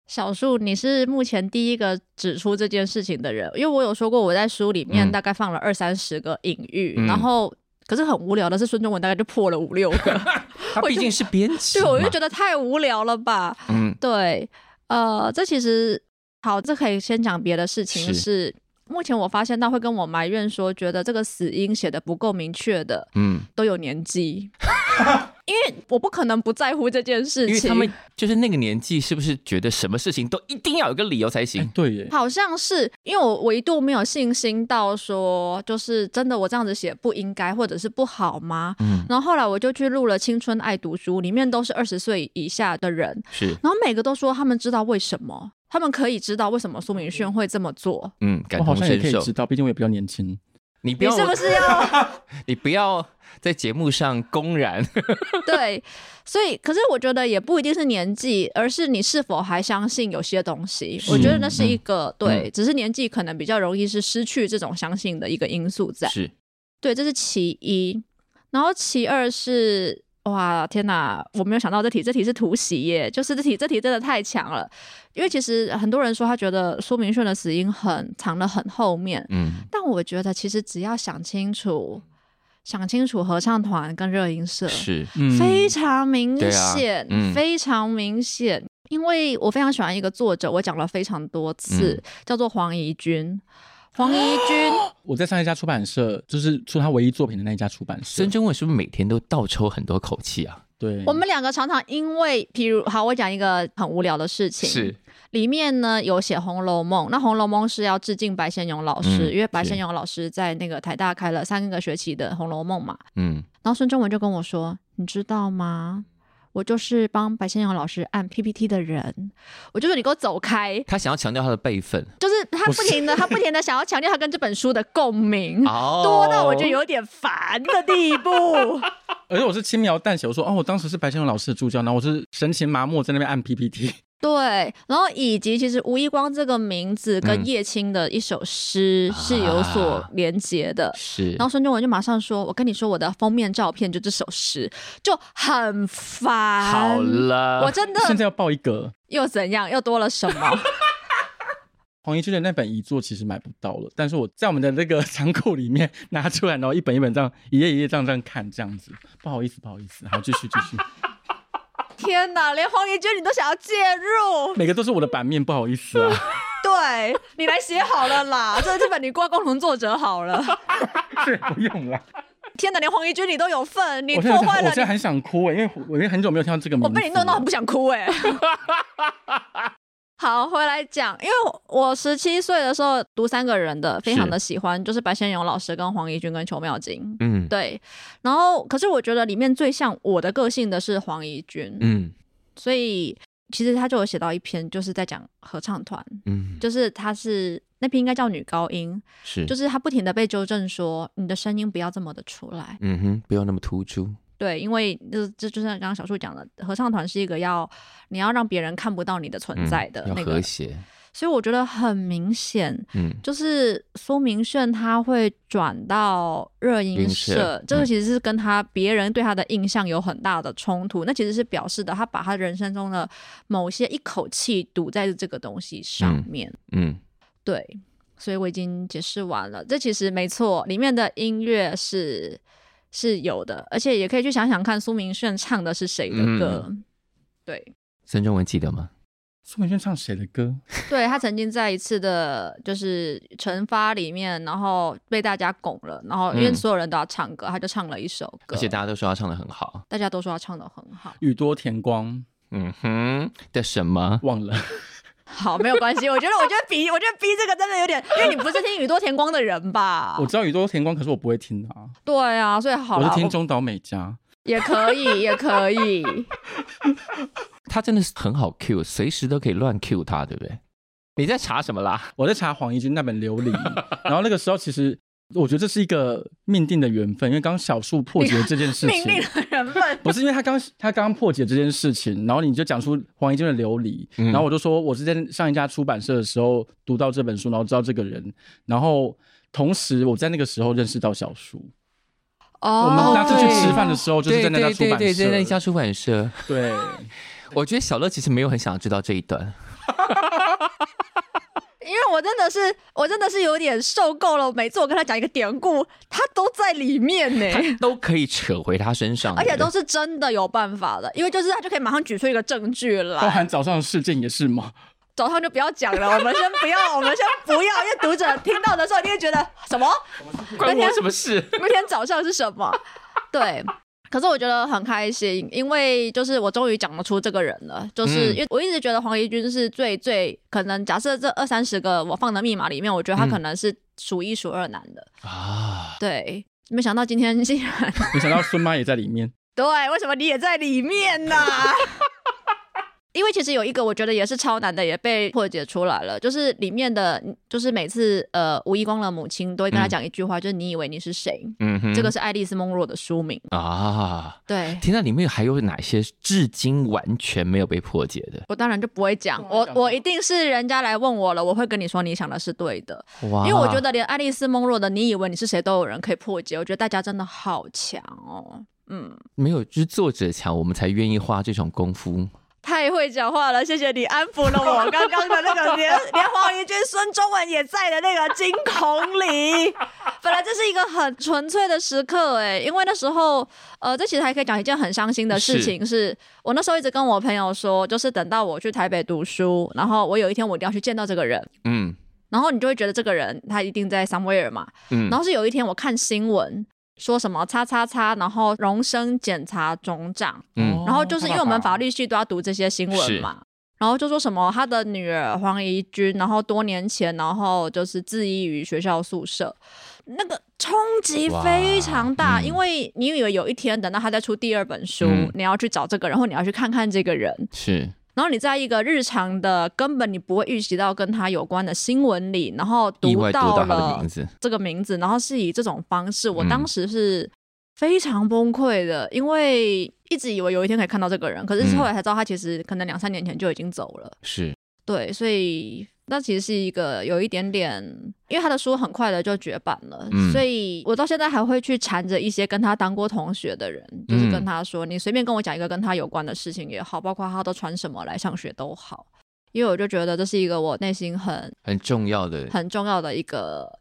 小树，你是目前第一个指出这件事情的人，因为我有说过我在书里面大概放了二三十个隐喻，嗯、然后可是很无聊的是孙中文大概就破了五六个。他毕竟是编辑，对，我就觉得太无聊了吧。嗯，对，呃，这其实好，这可以先讲别的事情是。是目前我发现他会跟我埋怨说，觉得这个死因写的不够明确的，嗯，都有年纪。因为我不可能不在乎这件事情，因为他们就是那个年纪，是不是觉得什么事情都一定要有个理由才行？欸、对耶，好像是，因为我我一度没有信心到说，就是真的我这样子写不应该或者是不好吗？嗯，然后后来我就去录了《青春爱读书》，里面都是二十岁以下的人，是，然后每个都说他们知道为什么，他们可以知道为什么苏明轩会这么做。嗯，感同身受，我好像也可以知道，毕竟我也比较年轻。你不要，你是不是要？你不要在节目上公然。对，所以可是我觉得也不一定是年纪，而是你是否还相信有些东西。我觉得那是一个、嗯、对、嗯，只是年纪可能比较容易是失去这种相信的一个因素在。是，对，这是其一。然后其二是。哇天哪！我没有想到这题，这题是突袭耶！就是这题，这题真的太强了。因为其实很多人说他觉得苏明顺的死因很藏得很后面，嗯，但我觉得其实只要想清楚，想清楚合唱团跟热音社是非常明显、嗯啊嗯，非常明显。因为我非常喜欢一个作者，我讲了非常多次，嗯、叫做黄怡君。黄怡君，我在上一家出版社，就是出他唯一作品的那一家出版社。孙中文是不是每天都倒抽很多口气啊？对，我们两个常常因为，譬如，好，我讲一个很无聊的事情，是。里面呢有写《红楼梦》，那《红楼梦》是要致敬白先勇老师，嗯，因为白先勇老师在那个台大开了三个学期的《红楼梦》嘛，嗯，然后孙中文就跟我说，你知道吗？我就是帮白先勇老师按 PPT 的人，我就说你给我走开。他想要强调他的辈分，就是他不停的，他不停的想要强调他跟这本书的共鸣，多到我觉得有点烦的地步。而且我是轻描淡写，我说哦，我当时是白先勇老师的助教，然后我是神情麻木在那边按 PPT。对，然后以及其实吴一光这个名字跟叶青的一首诗是有所连结的，嗯啊、是。然后孙中文就马上说：“我跟你说，我的封面照片就这首诗，就很烦。”好了，我真的现在要报一个，又怎样？又多了什么？黄怡君的那本遗作其实买不到了，但是我在我们的那个 仓库里面拿出来，然后一本一本这样一页一页这样这样看，这样子。不好意思，不好意思，好，继续继续。天哪，连黄怡君你都想要介入，每个都是我的版面，不好意思啊。对，你来写好了啦，这这本你挂共同作者好了。是不用了。天哪，连黄怡君你都有份，你破坏了。我现在很想哭哎，因为我已经很久没有听到这个名字。我被你弄到很不想哭哎。好，回来讲，因为我十七岁的时候读三个人的，非常的喜欢，就是白先勇老师跟黄怡君跟邱妙金，嗯，对。然后，可是我觉得里面最像我的个性的是黄怡君，嗯，所以其实他就有写到一篇，就是在讲合唱团，嗯，就是他是那篇应该叫女高音，是，就是他不停的被纠正说，你的声音不要这么的出来，嗯哼，不要那么突出。对，因为这这就像刚刚小树讲的，合唱团是一个要你要让别人看不到你的存在的那个、嗯、和谐，所以我觉得很明显，嗯，就是苏明炫他会转到热音社，这个其实是跟他别人对他的印象有很大的冲突，嗯、那其实是表示的他把他人生中的某些一口气堵在这个东西上面，嗯，嗯。对，所以我已经解释完了，这其实没错，里面的音乐是。是有的，而且也可以去想想看苏明炫唱的是谁的歌。嗯、对，孙中文记得吗？苏明炫唱谁的歌？对，他曾经在一次的，就是惩罚里面，然后被大家拱了，然后因为所有人都要唱歌，嗯、他就唱了一首歌，而且大家都说他唱的很好，大家都说他唱的很好。宇多田光，嗯哼的什么忘了。好，没有关系。我觉得，我觉得比，我觉得逼这个真的有点，因为你不是听宇多田光的人吧？我知道宇多田光，可是我不会听啊。对啊，所以好，我是听中岛美嘉，也可以，也可以。他真的是很好 Q，随时都可以乱 Q 他，对不对？你在查什么啦？我在查黄怡君那本《琉璃》，然后那个时候其实。我觉得这是一个命定的缘分，因为刚刚小树破解了这件事情。命定的缘分不是因为他刚他刚刚破解这件事情，然后你就讲出黄怡君的琉璃，嗯，然后我就说我是在上一家出版社的时候读到这本书，然后知道这个人，然后同时我在那个时候认识到小树。哦，我们那次去吃饭的时候就是在那家出版社，对对对，在那家出版社。对，我觉得小乐其实没有很想要知道这一段。因为我真的是，我真的是有点受够了。每次我跟他讲一个典故，他都在里面呢，他都可以扯回他身上，而且都是真的有办法的。因为就是他就可以马上举出一个证据来，包含早上的事件也是吗？早上就不要讲了，我们先不要，我们先不要，因为读者听到的时候一定会觉得什么？关我什么事？那天早上是什么？对。可是我觉得很开心，因为就是我终于讲得出这个人了，就是因为我一直觉得黄怡君是最最可能，假设这二三十个我放的密码里面，我觉得他可能是数一数二难的啊。对，没想到今天竟然，没想到孙妈也在里面。对，为什么你也在里面呢？因为其实有一个我觉得也是超难的，也被破解出来了，就是里面的，就是每次呃吴一光的母亲都会跟他讲一句话，嗯、就是你以为你是谁？嗯哼，这个是爱丽丝梦若的书名啊。对，听到里面还有哪些至今完全没有被破解的？我当然就不会讲，我我一定是人家来问我了，我会跟你说你想的是对的。哇，因为我觉得连爱丽丝梦若的你以为你是谁都有人可以破解，我觉得大家真的好强哦。嗯，没有，就是作者强，我们才愿意花这种功夫。太会讲话了，谢谢你安抚了我刚刚的那个连连黄怡君、孙中文也在的那个惊恐里。本来这是一个很纯粹的时刻，哎，因为那时候，呃，这其实还可以讲一件很伤心的事情是，是我那时候一直跟我朋友说，就是等到我去台北读书，然后我有一天我一定要去见到这个人，嗯，然后你就会觉得这个人他一定在 somewhere 嘛，嗯，然后是有一天我看新闻。说什么叉叉叉，然后荣升检察总长，嗯，然后就是因为我们法律系都要读这些新闻嘛，然后就说什么他的女儿黄怡君，然后多年前，然后就是自缢于学校宿舍，那个冲击非常大，嗯，因为你以为有一天等到他再出第二本书，嗯，你要去找这个人，然后你要去看看这个人，是。然后你在一个日常的根本你不会预习到跟他有关的新闻里，然后读到了这个名字，然后是以这种方式，我当时是非常崩溃的，因为一直以为有一天可以看到这个人，可是后来才知道他其实可能两三年前就已经走了。是，对，所以。那其实是一个有一点点，因为他的书很快的就绝版了，嗯、所以我到现在还会去缠着一些跟他当过同学的人，就是跟他说：“嗯、你随便跟我讲一个跟他有关的事情也好，包括他都穿什么来上学都好。”因为我就觉得这是一个我内心很很重要的、很重要的一个，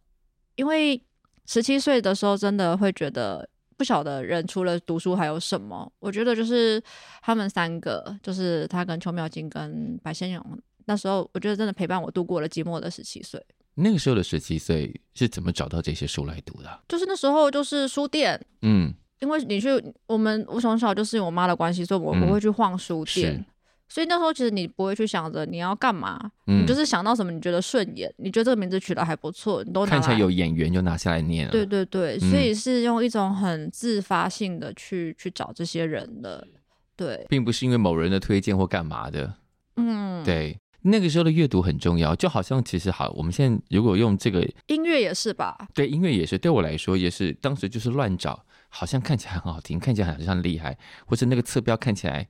因为十七岁的时候真的会觉得不晓得人除了读书还有什么。我觉得就是他们三个，就是他跟邱妙金跟白先勇。那时候我觉得真的陪伴我度过了寂寞的十七岁。那个时候的十七岁是怎么找到这些书来读的？就是那时候就是书店，嗯，因为你去我们我从小就是我妈的关系，所以我我会去晃书店，嗯、所以那时候其实你不会去想着你要干嘛，嗯、你就是想到什么你觉得顺眼，你觉得这个名字取得还不错，你都看起来有眼缘就拿下来念了。对对对，所以是用一种很自发性的去去找这些人的，对，并不是因为某人的推荐或干嘛的，嗯，对。那个时候的阅读很重要，就好像其实好，我们现在如果用这个音乐也是吧？对，音乐也是，对我来说也是，当时就是乱找，好像看起来很好听，看起来好像厉害，或者那个侧标看起来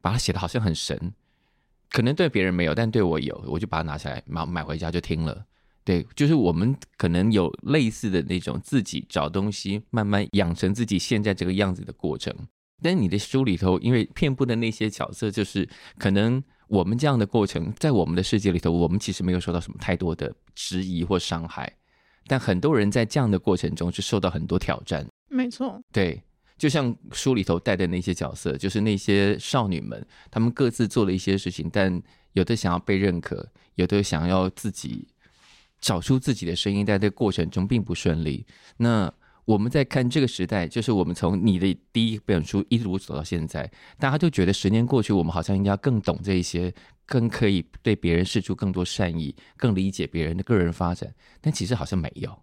把它写的好像很神，可能对别人没有，但对我有，我就把它拿下来买买回家就听了。对，就是我们可能有类似的那种自己找东西，慢慢养成自己现在这个样子的过程。但你的书里头，因为遍布的那些角色，就是可能。我们这样的过程，在我们的世界里头，我们其实没有受到什么太多的质疑或伤害，但很多人在这样的过程中是受到很多挑战。没错，对，就像书里头带的那些角色，就是那些少女们，她们各自做了一些事情，但有的想要被认可，有的想要自己找出自己的声音，在这个过程中并不顺利。那我们在看这个时代，就是我们从你的第一本书一路走到现在，大家就觉得十年过去，我们好像应该更懂这一些，更可以对别人释出更多善意，更理解别人的个人发展。但其实好像没有。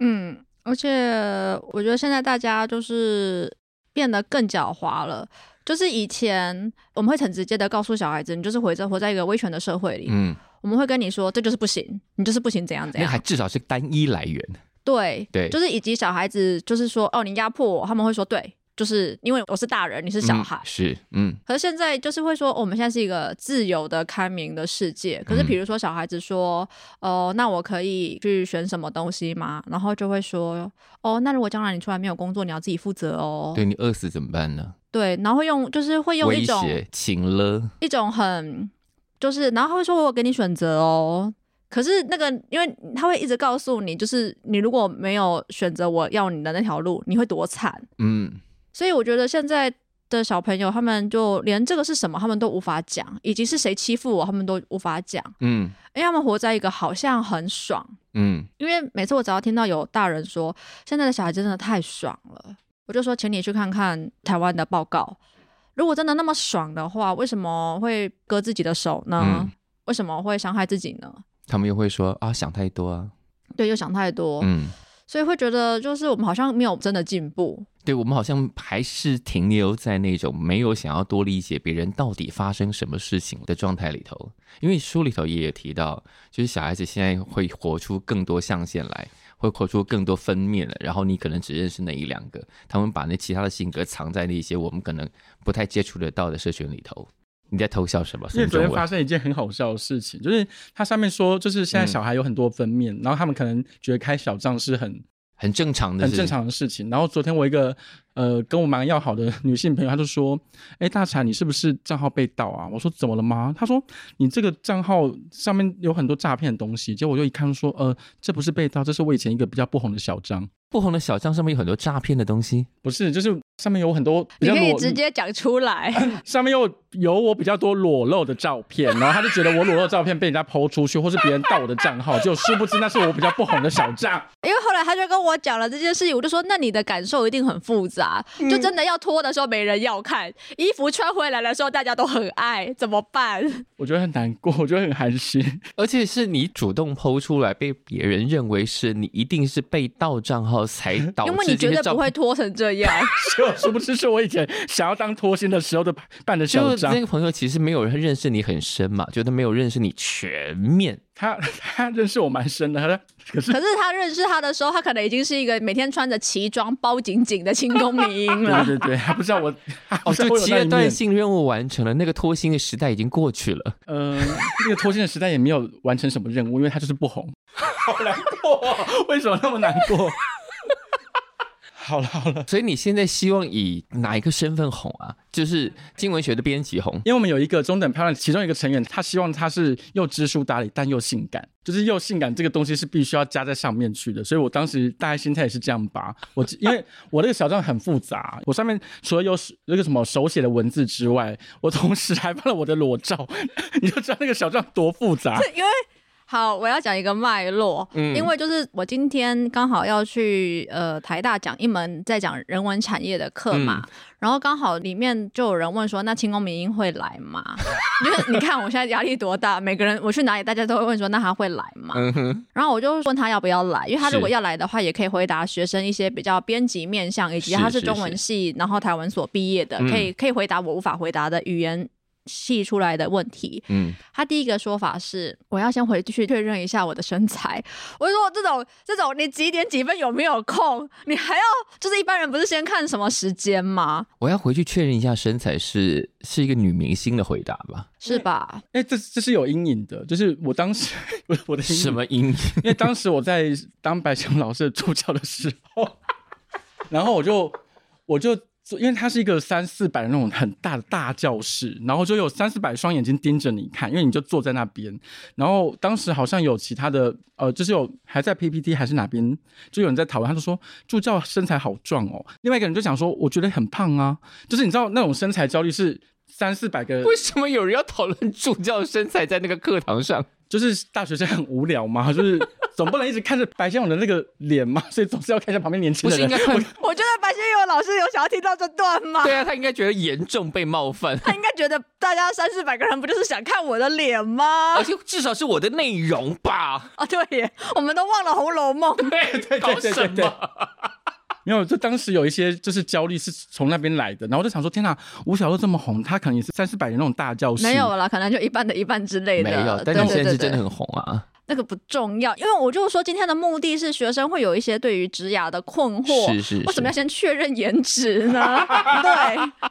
嗯，而且我觉得现在大家就是变得更狡猾了。就是以前我们会很直接的告诉小孩子，你就是活着活在一个威权的社会里。嗯，我们会跟你说，这就是不行，你就是不行，怎样怎样。那还至少是单一来源。对对，就是以及小孩子，就是说哦，你压迫我，他们会说对，就是因为我是大人，你是小孩，嗯、是嗯。可是现在就是会说，哦，我们现在是一个自由的、开明的世界。可是比如说小孩子说，哦、嗯呃，那我可以去选什么东西吗？然后就会说，哦，那如果将来你出来没有工作，你要自己负责哦。对，你饿死怎么办呢？对，然后会用就是会用一种情了，一种很就是，然后会说我有给你选择哦。可是那个，因为他会一直告诉你，就是你如果没有选择我要你的那条路，你会多惨。嗯，所以我觉得现在的小朋友，他们就连这个是什么，他们都无法讲，以及是谁欺负我，他们都无法讲。嗯，因为他们活在一个好像很爽。嗯，因为每次我只要听到有大人说现在的小孩真的太爽了，我就说，请你去看看台湾的报告。如果真的那么爽的话，为什么会割自己的手呢？嗯，为什么会伤害自己呢？他们又会说啊，想太多啊，对，又想太多，嗯，所以会觉得就是我们好像没有真的进步。对，我们好像还是停留在那种没有想要多理解别人到底发生什么事情的状态里头。因为书里头也有提到，就是小孩子现在会活出更多象限来，会活出更多分面了。然后你可能只认识那一两个，他们把那其他的性格藏在那些我们可能不太接触得到的社群里头。你在偷笑什么？因为昨天发生一件很好笑的事情，就是它上面说，就是现在小孩有很多分面，嗯、然后他们可能觉得开小账是很。很正常的，很正常的事情。然后昨天我一个呃跟我蛮要好的女性朋友，她就说：“哎，大柴，你是不是账号被盗啊？”我说：“怎么了吗？”她说：“你这个账号上面有很多诈骗的东西。”结果我就一看说：“呃，这不是被盗，这是我以前一个比较不红的小账。不红的小账上面有很多诈骗的东西，不是，就是上面有很多。你可以直接讲出来。上面又有我比较多裸露的照片，然后他就觉得我裸露照片被人家 PO 出去，或是别人盗我的账号，就殊不知那是我比较不红的小账。因为后来他就跟我讲了这件事情，我就说，那你的感受一定很复杂，就真的要脱的时候没人要看，嗯、衣服穿回来的时候大家都很爱，怎么办？我觉得很难过，我觉得很寒心，而且是你主动 PO 出来，被别人认为是你一定是被盗账号才导致，因为你绝对不会脱成这样。就殊不知是我以前想要当脱星的时候的办的小账。那个朋友其实没有人认识你很深嘛，觉得没有认识你全面。他他认识我蛮深的，他可是可是他认识他的时候，他可能已经是一个每天穿着奇装、包紧紧的清宫迷因了。对对对，他不知道我哦，就阶段性任务完成了，那个脱星的时代已经过去了。嗯、呃，那个脱星的时代也没有完成什么任务，因为他就是不红，好难过、哦，为什么那么难过？好了好了，所以你现在希望以哪一个身份红啊？就是经文学的编辑红，因为我们有一个中等漂亮，其中一个成员，他希望他是又知书达理，但又性感，就是又性感这个东西是必须要加在上面去的。所以我当时大概心态也是这样吧。我因为我那个小账很复杂，我上面除了有那个什么手写的文字之外，我同时还放了我的裸照，你就知道那个小账多复杂。因为。好，我要讲一个脉络，嗯，因为就是我今天刚好要去呃台大讲一门在讲人文产业的课嘛，嗯、然后刚好里面就有人问说，那清宫明英会来吗？因为你看我现在压力多大，每个人我去哪里，大家都会问说，那他会来吗？嗯、然后我就问他要不要来，因为他如果要来的话，也可以回答学生一些比较编辑面向，以及他是中文系，是是是然后台文所毕业的，可以可以回答我无法回答的语言。细出来的问题，嗯，他第一个说法是，我要先回去确认一下我的身材。我就说这种这种，你几点几分有没有空？你还要就是一般人不是先看什么时间吗？我要回去确认一下身材是是一个女明星的回答吧？是吧？哎、欸，这这是有阴影的，就是我当时我 我的什么阴影？因为当时我在当白熊老师的助教的时候，然后我就我就。因为它是一个三四百那种很大的大教室，然后就有三四百双眼睛盯着你看，因为你就坐在那边。然后当时好像有其他的，呃，就是有还在 PPT 还是哪边，就有人在讨论，他就说助教身材好壮哦。另外一个人就讲说，我觉得很胖啊，就是你知道那种身材焦虑是三四百个。为什么有人要讨论助教身材在那个课堂上？就是大学生很无聊嘛，就是总不能一直看着白先勇的那个脸嘛，所以总是要看一下旁边年轻人。不是应该看？我，我觉得白先勇老师有想要听到这段吗？对啊，他应该觉得严重被冒犯。他应该觉得大家三四百个人不就是想看我的脸吗？而且至少是我的内容吧？啊，对耶，我们都忘了《红楼梦》。对对对对对对。没有，就当时有一些就是焦虑是从那边来的，然后我就想说，天哪，吴小璐这么红，他可能也是三四百人那种大教室。没有啦，可能就一半的一半之类的。没有，但你现在是真的很红啊。那个不重要，因为我就说今天的目的是学生会有一些对于职涯的困惑，是是是，为什么要先确认颜值呢？对。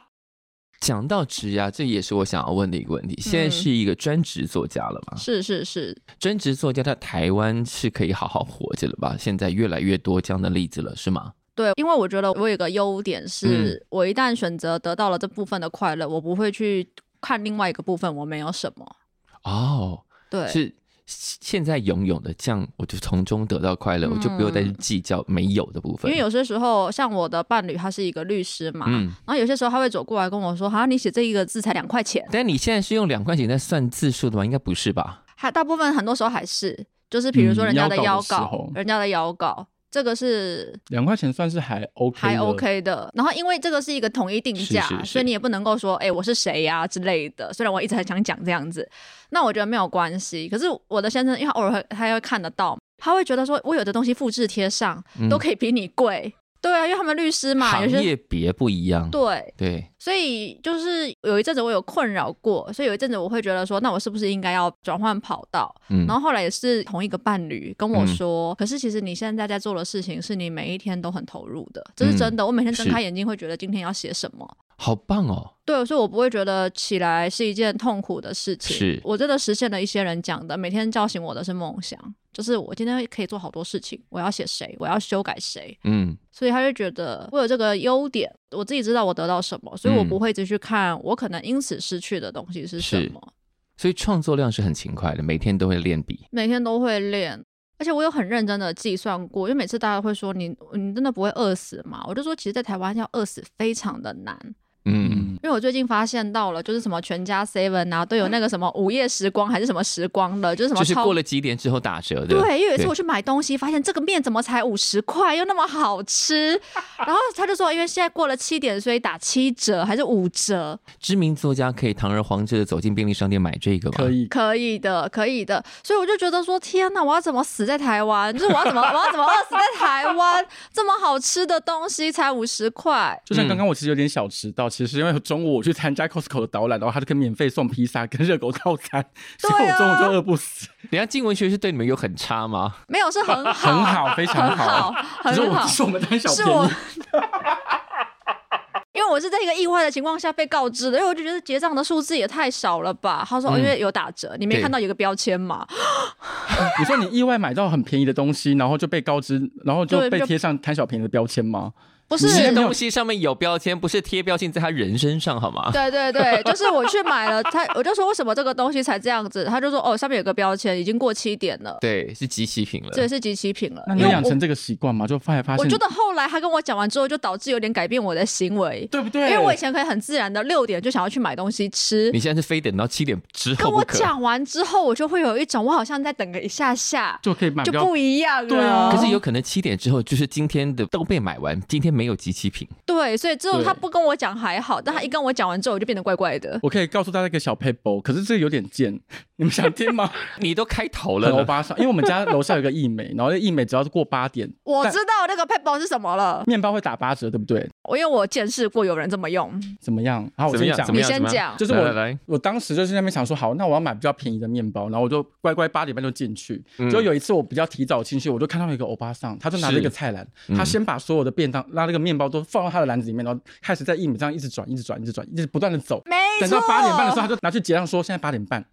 讲到职涯，这也是我想要问的一个问题。现在是一个专职作家了吗？是是是，专职作家在台湾是可以好好活着了吧？现在越来越多这样的例子了，是吗？对，因为我觉得我有个优点是，嗯、我一旦选择得到了这部分的快乐，我不会去看另外一个部分，我没有什么。哦，对，是现在拥有的，这样我就从中得到快乐，嗯、我就不用再去计较没有的部分。因为有些时候，像我的伴侣，他是一个律师嘛，嗯、然后有些时候他会走过来跟我说：“好像你写这一个字才两块钱。”但你现在是用两块钱在算字数的吗？应该不是吧？还大部分很多时候还是，就是比如说人家的邀稿，嗯、人家的邀稿。这个是两块钱，算是还 OK，还 OK 的。然后因为这个是一个统一定价，是是是，所以你也不能够说，哎，我是谁呀、啊、之类的。虽然我一直很想讲这样子，那我觉得没有关系。可是我的先生，因为偶尔他会看得到，他会觉得说，我有的东西复制贴上都可以比你贵。嗯对啊，因为他们律师嘛，行业别不一样。对对，所以就是有一阵子我有困扰过，所以有一阵子我会觉得说，那我是不是应该要转换跑道？嗯，然后后来也是同一个伴侣跟我说，嗯、可是其实你现在在做的事情是你每一天都很投入的，这是真的。嗯、我每天睁开眼睛会觉得今天要写什么，好棒哦。对，所以我不会觉得起来是一件痛苦的事情。是我真的实现了一些人讲的，每天叫醒我的是梦想。就是我今天可以做好多事情，我要写谁，我要修改谁，嗯，所以他就觉得我有这个优点，我自己知道我得到什么，所以我不会一直去看我可能因此失去的东西是什么。所以创作量是很勤快的，每天都会练笔，每天都会练，而且我有很认真的计算过，因为每次大家会说你你真的不会饿死吗？我就说其实，在台湾要饿死非常的难。嗯，因为我最近发现到了，就是什么全家 seven 啊，都有那个什么午夜时光还是什么时光的，就是什么就是过了几点之后打折的。对，因为有一次我去买东西，发现这个面怎么才五十块，又那么好吃，然后他就说，因为现在过了七点，所以打七折还是五折。知名作家可以堂而皇之的走进便利商店买这个吗？可以，可以的，可以的。所以我就觉得说，天哪，我要怎么死在台湾？就是我要怎么，我要怎么饿死在台湾？这么好吃的东西才五十块。就像刚刚我其实有点小迟到，其实因为中午。我去参加 Costco 的导览，然后他就可以免费送披萨跟热狗套餐，所以我中午就饿不死。人家静文学是对你们有很差吗？没有，是很好，很好，非常好，很好。是我们贪小便宜。因为我是在一个意外的情况下被告知的，因为我就觉得结账的数字也太少了吧。他说，哦，因为有打折，你没看到有个标签吗？你说你意外买到很便宜的东西，然后就被告知，然后就被贴上贪小便宜的标签吗？不是东西上面有标签，不是贴标签在他人身上，好吗？对对对，就是我去买了，他我就说为什么这个东西才这样子？他就说哦，上面有个标签，已经过期点了。对，是即期品了。对，是即期品了。那你养成这个习惯吗？就发现发现。我觉得后来他跟我讲完之后，就导致有点改变我的行为，对不对？因为我以前可以很自然的六点就想要去买东西吃，你现在是非等到七点之后。跟我讲完之后，我就会有一种我好像在等个一下下就可以买，就不一样了。对啊，可是有可能七点之后就是今天的都被买完，今天没有集齐品。对，所以之后他不跟我讲还好，但他一跟我讲完之后，我就变得怪怪的。我可以告诉大家一个小 paper，，可是这个有点贱，你们想听吗？你都开头了，欧巴桑，因为我们家楼下有个义美，然后那义美只要是过八点，我知道那个撇步是什么了，面包会打八折，对不对？我因为我见识过有人这么用，怎么样？然后，我先讲，你先讲，就是我来，我当时就是那边想说，好，那我要买比较便宜的面包，然后我就乖乖八点半就进去。就有一次我比较提早进去，我就看到一个欧巴桑，他就拿着一个菜篮，他先把所有的便当拉那个面包都放到他的篮子里面，然后开始在义美这样一直转，一直转，一直转，一直不断的走。没错。等到八点半的时候，他就拿去结账，说现在八点半。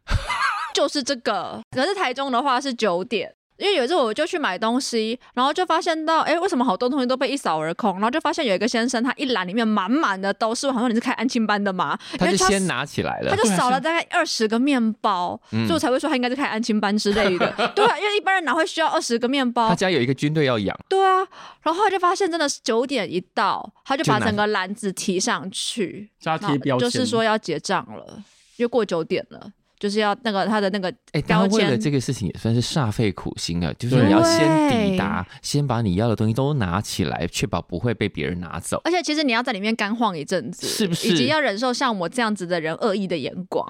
就是这个。可是台中的话是九点。因为有一次我就去买东西，然后就发现到，哎，为什么好多东西都被一扫而空？然后就发现有一个先生，他一篮里面满满的都是。我想说你是开安亲班的吗？他就先拿起来了，他就扫了大概二十个面包，所以我才会说他应该是开安亲班之类的。对啊，因为一般人哪会需要二十个面包？他家有一个军队要养。对啊，然后就发现真的是九点一到，他就把整个篮子提上去，加贴标签，就是说要结账了，因为过九点了。就是要那个他的那个，哎，他为了这个事情也算是煞费苦心啊。就是你要先抵达，先把你要的东西都拿起来，确保不会被别人拿走。而且其实你要在里面干晃一阵子，是不是？以及要忍受像我这样子的人恶意的眼光，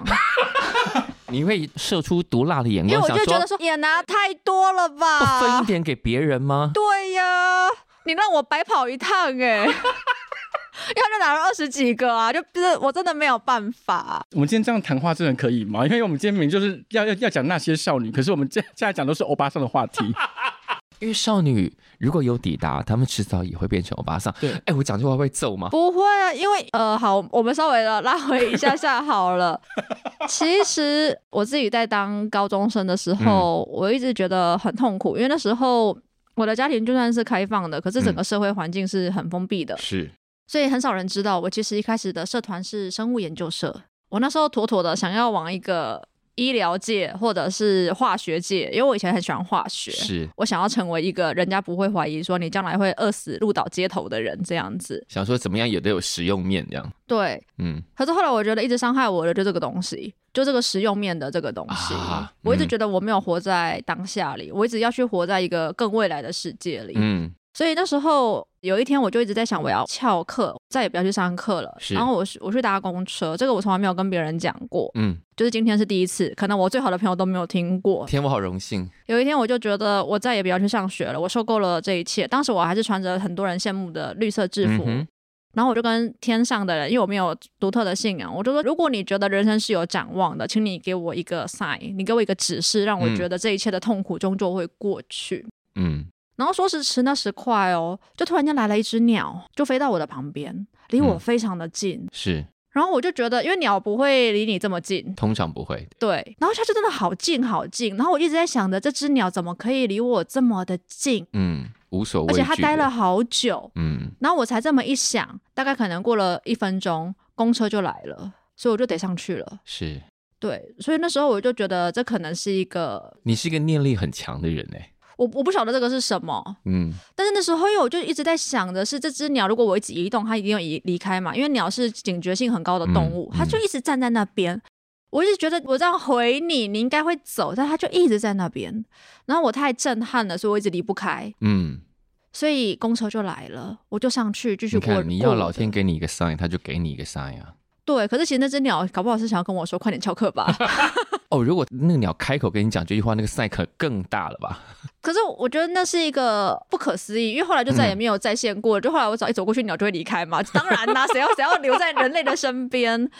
你会射出毒辣的眼光，因为我就觉得说也拿太多了吧？不分一点给别人吗？对呀，你让我白跑一趟哎。因为他就拿了二十几个啊，就是我真的没有办法。我们今天这样谈话真的可以吗？因为我们今天明明就是要要要讲那些少女，可是我们现现在讲都是欧巴桑的话题。因为少女如果有抵达，他们迟早也会变成欧巴桑。对，哎，我讲这话会揍吗？不会啊，因为呃，好，我们稍微的拉回一下下好了。其实我自己在当高中生的时候，嗯、我一直觉得很痛苦，因为那时候我的家庭就算是开放的，可是整个社会环境是很封闭的。嗯、是。所以很少人知道，我其实一开始的社团是生物研究社。我那时候妥妥的想要往一个医疗界或者是化学界，因为我以前很喜欢化学，是我想要成为一个人家不会怀疑说你将来会饿死路岛街头的人这样子。想说怎么样也得有实用面这样。对，嗯。可是后来我觉得一直伤害我的就这个东西，就这个实用面的这个东西，我一直觉得我没有活在当下里，我一直要去活在一个更未来的世界里。嗯。所以那时候有一天，我就一直在想，我要翘课，再也不要去上课了。然后我我去搭公车，这个我从来没有跟别人讲过。嗯，就是今天是第一次，可能我最好的朋友都没有听过。天，我好荣幸。有一天，我就觉得我再也不要去上学了，我受够了这一切。当时我还是穿着很多人羡慕的绿色制服，嗯、然后我就跟天上的人，因为我没有独特的信仰，我就说：如果你觉得人生是有展望的，请你给我一个 sign，你给我一个指示，让我觉得这一切的痛苦终究会过去。嗯。然后说时迟那时快哦，就突然间来了一只鸟，就飞到我的旁边，离我非常的近。嗯、是，然后我就觉得，因为鸟不会离你这么近，通常不会。对，然后它就真的好近好近，然后我一直在想着，这只鸟怎么可以离我这么的近？嗯，无所谓。而且它待了好久。嗯，然后我才这么一想，大概可能过了一分钟，公车就来了，所以我就得上去了。是，对，所以那时候我就觉得，这可能是一个，你是一个念力很强的人哎。我我不晓得这个是什么，嗯，但是那时候因为我就一直在想的是，这只鸟如果我一直移动，它一定要移离开嘛，因为鸟是警觉性很高的动物，嗯嗯、它就一直站在那边。我一直觉得我这样回你，你应该会走，但它就一直在那边。然后我太震撼了，所以我一直离不开，嗯，所以公车就来了，我就上去继续过。你要老天给你一个 sign，他就给你一个 sign 啊。对，可是其实那只鸟搞不好是想要跟我说快点翘课吧。哦，如果那个鸟开口跟你讲这句话，那个 sign 可更大了吧？可是我觉得那是一个不可思议，因为后来就再也没有再现过。嗯、就后来我只要一走过去，鸟就会离开嘛。当然啦，谁要谁要留在人类的身边？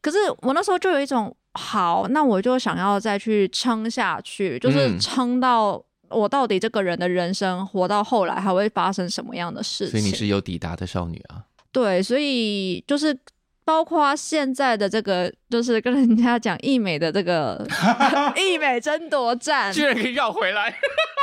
可是我那时候就有一种好，那我就想要再去撑下去，就是撑到我到底这个人的人生活到后来还会发生什么样的事情。所以你是有抵达的少女啊？对，所以就是。包括现在的这个，就是跟人家讲义美的这个 义美争夺战，居然可以绕回来。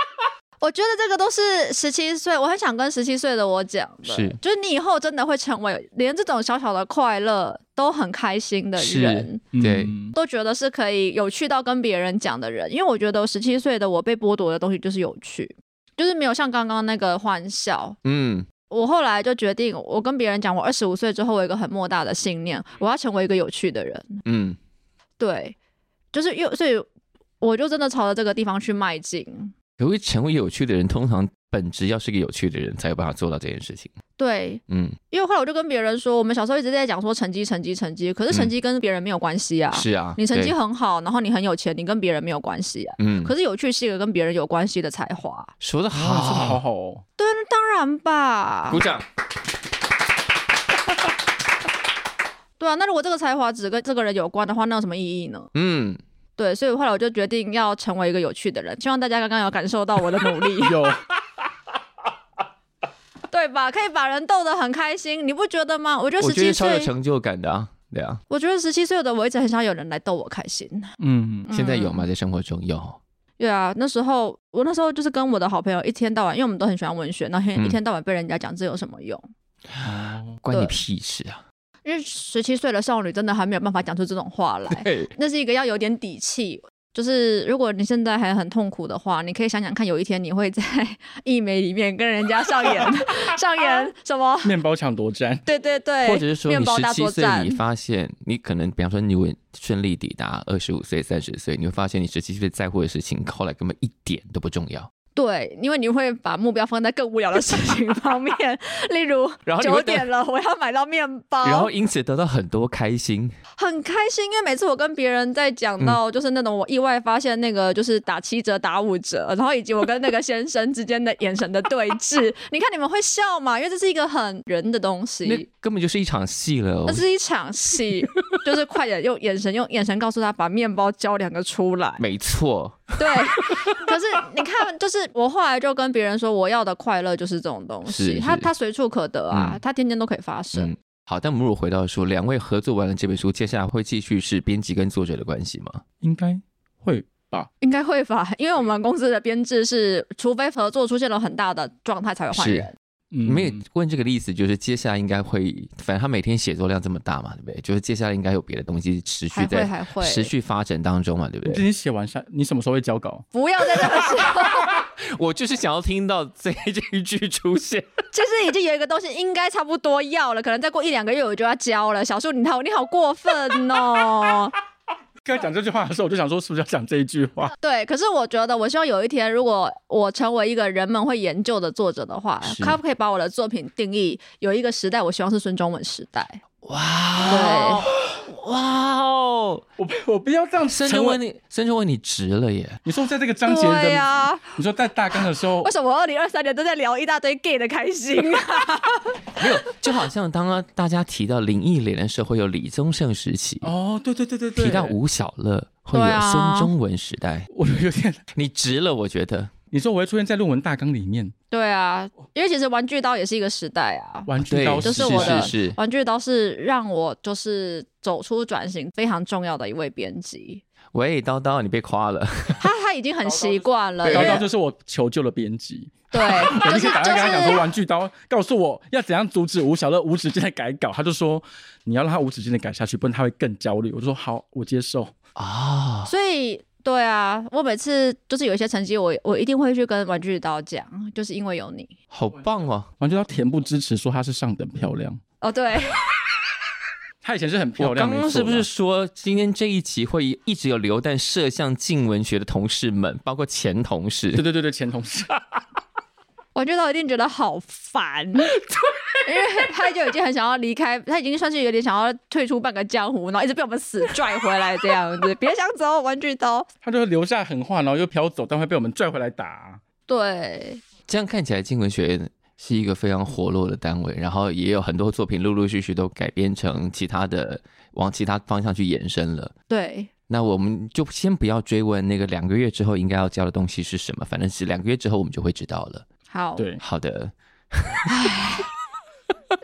我觉得这个都是十七岁，我很想跟十七岁的我讲的，是，就是你以后真的会成为连这种小小的快乐都很开心的人，对，都觉得是可以有趣到跟别人讲的人。因为我觉得十七岁的我被剥夺的东西就是有趣，就是没有像刚刚那个欢笑，嗯。我后来就决定，我跟别人讲，我二十五岁之后，我有一个很莫大的信念，我要成为一个有趣的人。嗯，对，就是又所以，我就真的朝着这个地方去迈进。可会成为有趣的人，通常本质要是个有趣的人，才有办法做到这件事情。对，嗯，因为后来我就跟别人说，我们小时候一直在讲说成绩，成绩，成绩，可是成绩跟别人没有关系啊。是啊，你成绩很好，然后你很有钱，你跟别人没有关系啊。嗯，可是有趣是一个跟别人有关系的才华。说得好，好好哦。对，当然吧。鼓掌。对啊，那如果这个才华只跟这个人有关的话，那有什么意义呢？嗯。对，所以后来我就决定要成为一个有趣的人。希望大家刚刚有感受到我的努力，有，对吧？可以把人逗得很开心，你不觉得吗？我觉得十七岁，超有成就感的啊，对啊。我觉得十七岁的我一直很想有人来逗我开心。嗯，现在有吗？在生活中有。对啊，那时候我那时候就是跟我的好朋友一天到晚，因为我们都很喜欢文学，那天一天到晚被人家讲这有什么用？嗯、关你屁事啊！因为十七岁的少女真的还没有办法讲出这种话来，那是一个要有点底气。就是如果你现在还很痛苦的话，你可以想想看，有一天你会在 艺美里面跟人家上演上演什么面包抢夺战？对对对，或者是说你十七岁，你发现你可能，比方说你会顺利抵达二十五岁、三十岁，你会发现你十七岁在乎的事情，后来根本一点都不重要。对，因为你会把目标放在更无聊的事情 方面，例如九点了，我要买到面包，然后因此得到很多开心，很开心。因为每次我跟别人在讲到，就是那种我意外发现那个就是打七折、打五折，然后以及我跟那个先生之间的眼神的对峙，你看你们会笑吗？因为这是一个很人的东西，那根本就是一场戏了哦。那是一场戏，就是快点用眼神，用眼神告诉他把面包交两个出来。没错。对，可是你看，就是我后来就跟别人说，我要的快乐就是这种东西，它它随处可得啊，它、嗯、天天都可以发生。嗯、好，但我们如果回到说，两位合作完了这本书，接下来会继续是编辑跟作者的关系吗？应该会吧，应该会吧，因为我们公司的编制是，除非合作出现了很大的状态，才会换人。没有问这个意思，就是接下来应该会，反正他每天写作量这么大嘛，对不对？就是接下来应该有别的东西持续在持续发展当中嘛，对不对？你写完下，你什么时候会交稿？不要在这个时候，我就是想要听到这这一句出现。就是已经有一个东西应该差不多要了，可能再过一两个月我就要交了。小树，你好，你好过分哦。刚才讲这句话的时候，我就想说，是不是要讲这一句话？对，可是我觉得，我希望有一天，如果我成为一个人们会研究的作者的话，可不可以把我的作品定义有一个时代？我希望是孙中文时代。哇，对，哇哦！我我不要这样，孙中文你，孙中文你值了耶！你说在这个章节的，对啊，你说在大纲的时候，为什么二零二三年都在聊一大堆 gay 的开心啊？没有，就好像当大家提到林忆莲的时候，会有李宗盛时期。哦，对对对对对。提到吴小乐，会有孙中文时代。我有点，你值了，我觉得。你说我会出现在论文大纲里面？对啊，因为其实玩具刀也是一个时代啊。玩具刀就是我的，玩具刀是让我就是走出转型非常重要的一位编辑。喂，刀刀，你被夸了。他他已经很习惯了。刀刀就是我求救的编辑。对，我 就打算跟他讲说，玩具刀告诉我要怎样阻止吴晓乐无止境的改稿。他就说你要让他无止境的改下去，不然他会更焦虑。我就说好，我接受啊。所以。对啊，我每次就是有一些成绩，我我一定会去跟玩具刀讲，就是因为有你，好棒哦！玩具刀恬不知耻说她是上等漂亮哦，对，她以前是很漂亮。刚刚是不是说今天这一集会一直有流弹射向镜文学的同事们，包括前同事？对对对对，前同事。玩具刀一定觉得好烦，对，因为他就已经很想要离开，他已经算是有点想要退出半个江湖，然后一直被我们死拽回来这样子，别想走，玩具刀。他就留下狠话，然后又飘走，但会被我们拽回来打。对，这样看起来，金文学是一个非常活络的单位，然后也有很多作品陆陆续续都改编成其他的，往其他方向去延伸了。对，那我们就先不要追问那个两个月之后应该要交的东西是什么，反正是两个月之后我们就会知道了。好，对，好的。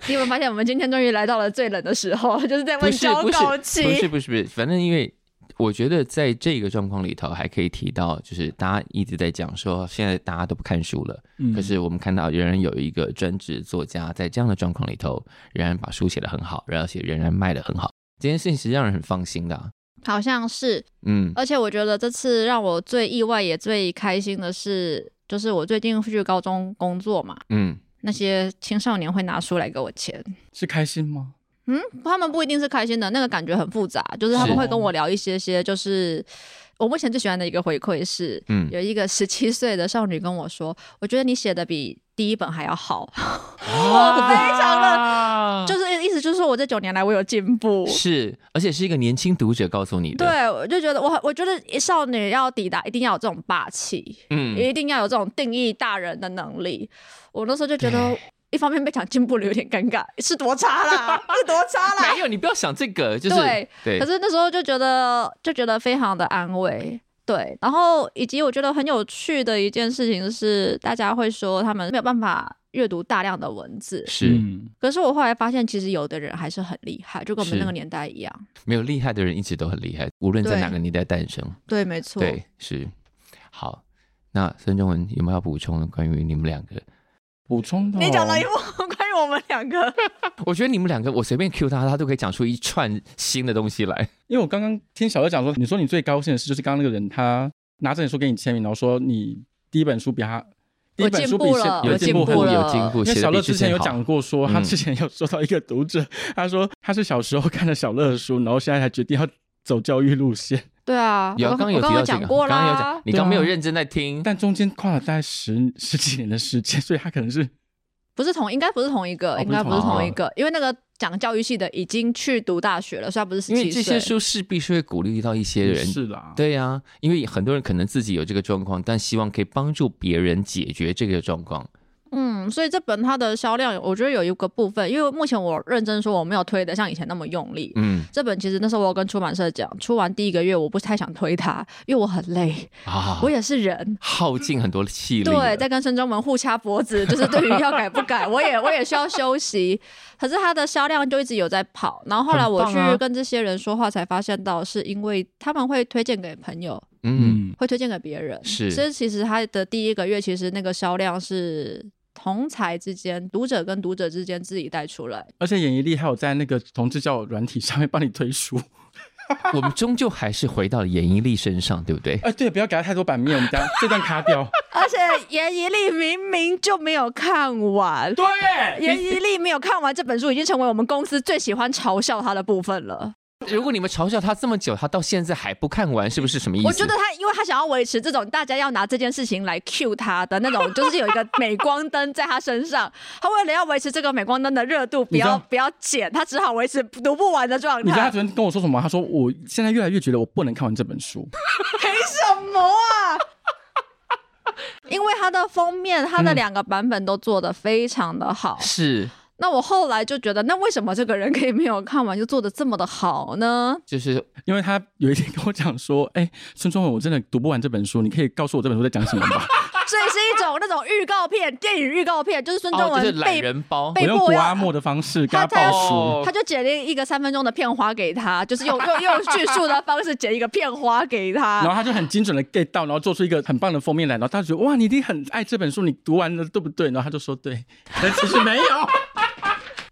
你有没有发现，我们今天终于来到了最冷的时候，就是在问交稿期。不是不是不是，反正因为我觉得在这个状况里头，还可以提到，就是大家一直在讲说，现在大家都不看书了。嗯。可是我们看到仍然有一个专职作家，在这样的状况里头，仍然把书写得很好，而且仍然卖得很好。这件事情是让人很放心的啊。好像是，嗯。而且我觉得这次让我最意外也最开心的是。就是我最近去高中工作嘛，嗯，那些青少年会拿书来给我签，是开心吗？嗯，他们不一定是开心的，那个感觉很复杂。就是他们会跟我聊一些些，就是我目前最喜欢的一个回馈是，嗯，有一个十七岁的少女跟我说，我觉得你写的比第一本还要好，哇，非常的，就是意思就是说我这九年来我有进步，是，而且是一个年轻读者告诉你的，对，我就觉得我我觉得少女要抵达一定要有这种霸气，嗯，一定要有这种定义大人的能力，我那时候就觉得一方面被讲进步了有点尴尬，是多差啦，是多差啦，没有，你不要想这个，就是对，对，可是那时候就觉得就觉得非常的安慰。对，然后以及我觉得很有趣的一件事情是，大家会说他们没有办法阅读大量的文字，是。可是我后来发现，其实有的人还是很厉害，就跟我们那个年代一样。没有厉害的人一直都很厉害，无论在哪个年代诞生。对，对，没错。对，是。好，那孙中文有没有要补充的关于你们两个？补充的、哦，你讲了一部关于我们两个，我觉得你们两个，我随便 cue 他，他都可以讲出一串新的东西来。因为我刚刚听小乐讲说，你说你最高兴的事就是刚刚那个人他拿着你书给你签名，然后说你第一本书比他第一本书比有进步，步了，有进步。因为小乐之前有讲过说，他之前有收到一个读者，嗯、他说他是小时候看了小乐的书，然后现在才决定要走教育路线。对啊，有刚刚有提到这个，刚刚有讲，你刚刚没有认真在听，但中间跨了大概十十几年的时间，所以他可能是不是同，应该不是同一个，应该不是同一个，因为那个讲教育系的已经去读大学了，所以他不是十七岁。因为这些书势必是会鼓励到一些人，是啦，对呀，因为很多人可能自己有这个状况，但希望可以帮助别人解决这个状况。嗯，所以这本它的销量，我觉得有一个部分，因为目前我认真说，我没有推的像以前那么用力。嗯，这本其实那时候我有跟出版社讲，出完第一个月我不太想推它，因为我很累啊，我也是人，耗尽很多气力。对，在跟孙中文互掐脖子，就是对于要改不改，我也我也需要休息。可是它的销量就一直有在跑，然后后来我去跟这些人说话，才发现到是因为他们会推荐给朋友，嗯，会推荐给别人，是。所以其实它的第一个月，其实那个销量是。同才之间，读者跟读者之间自己带出来，而且演绎力还有在那个同志交友软体上面帮你推书。我们终究还是回到了演绎力身上，对不对？哎，对，不要给他太多版面，我们将这段卡掉。而且演绎力明明就没有看完，对，演绎力没有看完这本书，已经成为我们公司最喜欢嘲笑他的部分了。如果你们嘲笑他这么久，他到现在还不看完，是不是什么意思？我觉得他，因为他想要维持这种大家要拿这件事情来 cue 他的那种，就是有一个镁光灯在他身上。他为了要维持这个镁光灯的热度，不要不要减，他只好维持读不完的状态。你知道他昨天跟我说什么？他说我现在越来越觉得我不能看完这本书。凭什么啊？因为他的封面，他的两个版本都做的非常的好。是。那我后来就觉得，那为什么这个人可以没有看完就做的这么的好呢？就是因为他有一天跟我讲说：“哎、欸，孙中文，我真的读不完这本书，你可以告诉我这本书在讲什么吗？” 所以是一种那种预告片，电影预告片，就是孙中文懒人包，我用谷阿莫的方式给他报书，他就剪了一个三分钟的片花给他，就是用用用叙述的方式剪一个片花给他，然后他就很精准的 get 到，然后做出一个很棒的封面来，然后他就觉得哇，你一定很爱这本书，你读完了对不对？然后他就说对，但其实没有。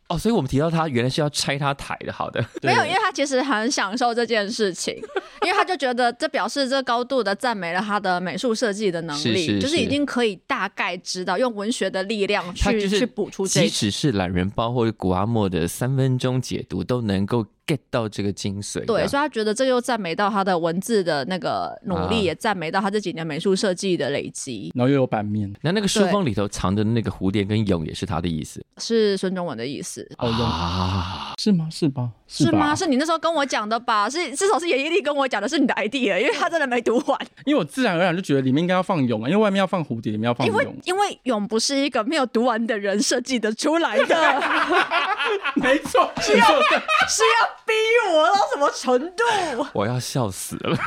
哦，所以我们提到他原来是要拆他台的，好的，没有，因为他其实很享受这件事情，因为他就觉得这表示这高度的赞美了他的美术设计的能力，是是是，就是已经可以大概知道用文学的力量去去补出这，即使是懒人包或者古阿莫的三分钟解读都能够。Get 到这个精髓，对，所以他觉得这又赞美到他的文字的那个努力，啊、也赞美到他这几年美术设计的累积。然后又有版面，那那个书封里头藏的那个蝴蝶跟蛹也是他的意思，是孙中文的意思。哦，啊，是吗？是吧？是吗？是你那时候跟我讲的吧？是至少是严一力跟我讲的，是你的 idea，因为他真的没读完。因为我自然而然就觉得里面应该要放蛹啊，因为外面要放蝴蝶，里面要放蛹。因为因为蛹不是一个没有读完的人设计的出来的。没错，是要是要逼我。到什么程度？我要笑死了！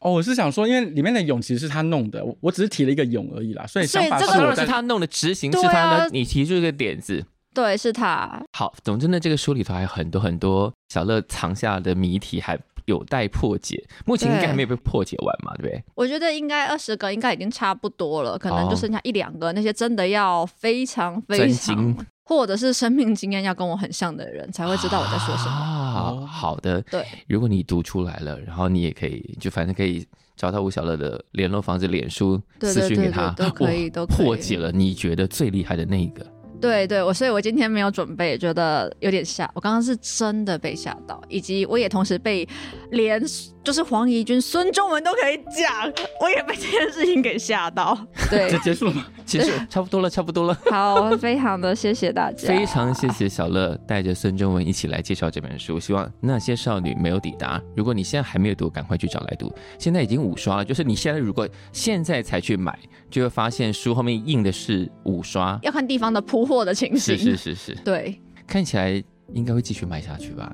哦，我是想说，因为里面的勇其实是他弄的，我我只是提了一个勇而已啦，所以想法是我是他弄的，执行是他的，你提出一个点子，对，是他。好，总之呢，这个书里头还有很多很多小乐藏下的谜题，还有待破解。目前应该还没有被破解完嘛，对不对？我觉得应该二十个应该已经差不多了，可能就剩下一两个，那些真的要非常非常。或者是生命经验要跟我很像的人才会知道我在说什么。啊，好的。对，如果你读出来了，然后你也可以，就反正可以找到吴小乐的联络方式，脸书私讯给他，都可以，都可以破解了你觉得最厉害的那一个。对对，我所以，我今天没有准备，觉得有点吓。我刚刚是真的被吓到，以及我也同时被连就是黄怡君、孙中文都可以讲，我也被这件事情给吓到。对，就结束了吗？结束，差不多了，差不多了。好，非常的谢谢大家，非常谢谢小乐带着孙中文一起来介绍这本书。希望那些少女没有抵达。如果你现在还没有读，赶快去找来读。现在已经五刷了，就是你现在如果现在才去买，就会发现书后面印的是五刷，要看地方的铺货的情形。是是是是，对，看起来应该会继续卖下去吧。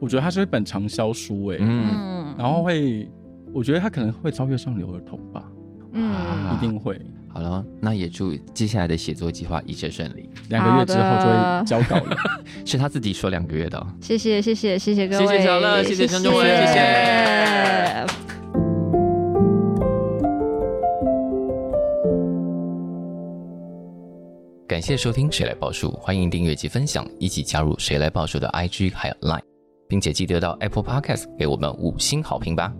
我觉得它是一本畅销书，哎，嗯，然后会，我觉得它可能会超越上流儿童吧，嗯，一定会。好了，那也祝接下来的写作计划一切顺利。两个月之后就会交稿了，是他自己说两个月的。谢谢谢谢谢谢各位，谢谢小乐，谢谢孙中文，谢谢。感谢收听《谁来报数》，欢迎订阅及分享，一起加入《谁来报数》的 IG 还有 Line，并且记得到 Apple Podcast 给我们五星好评吧。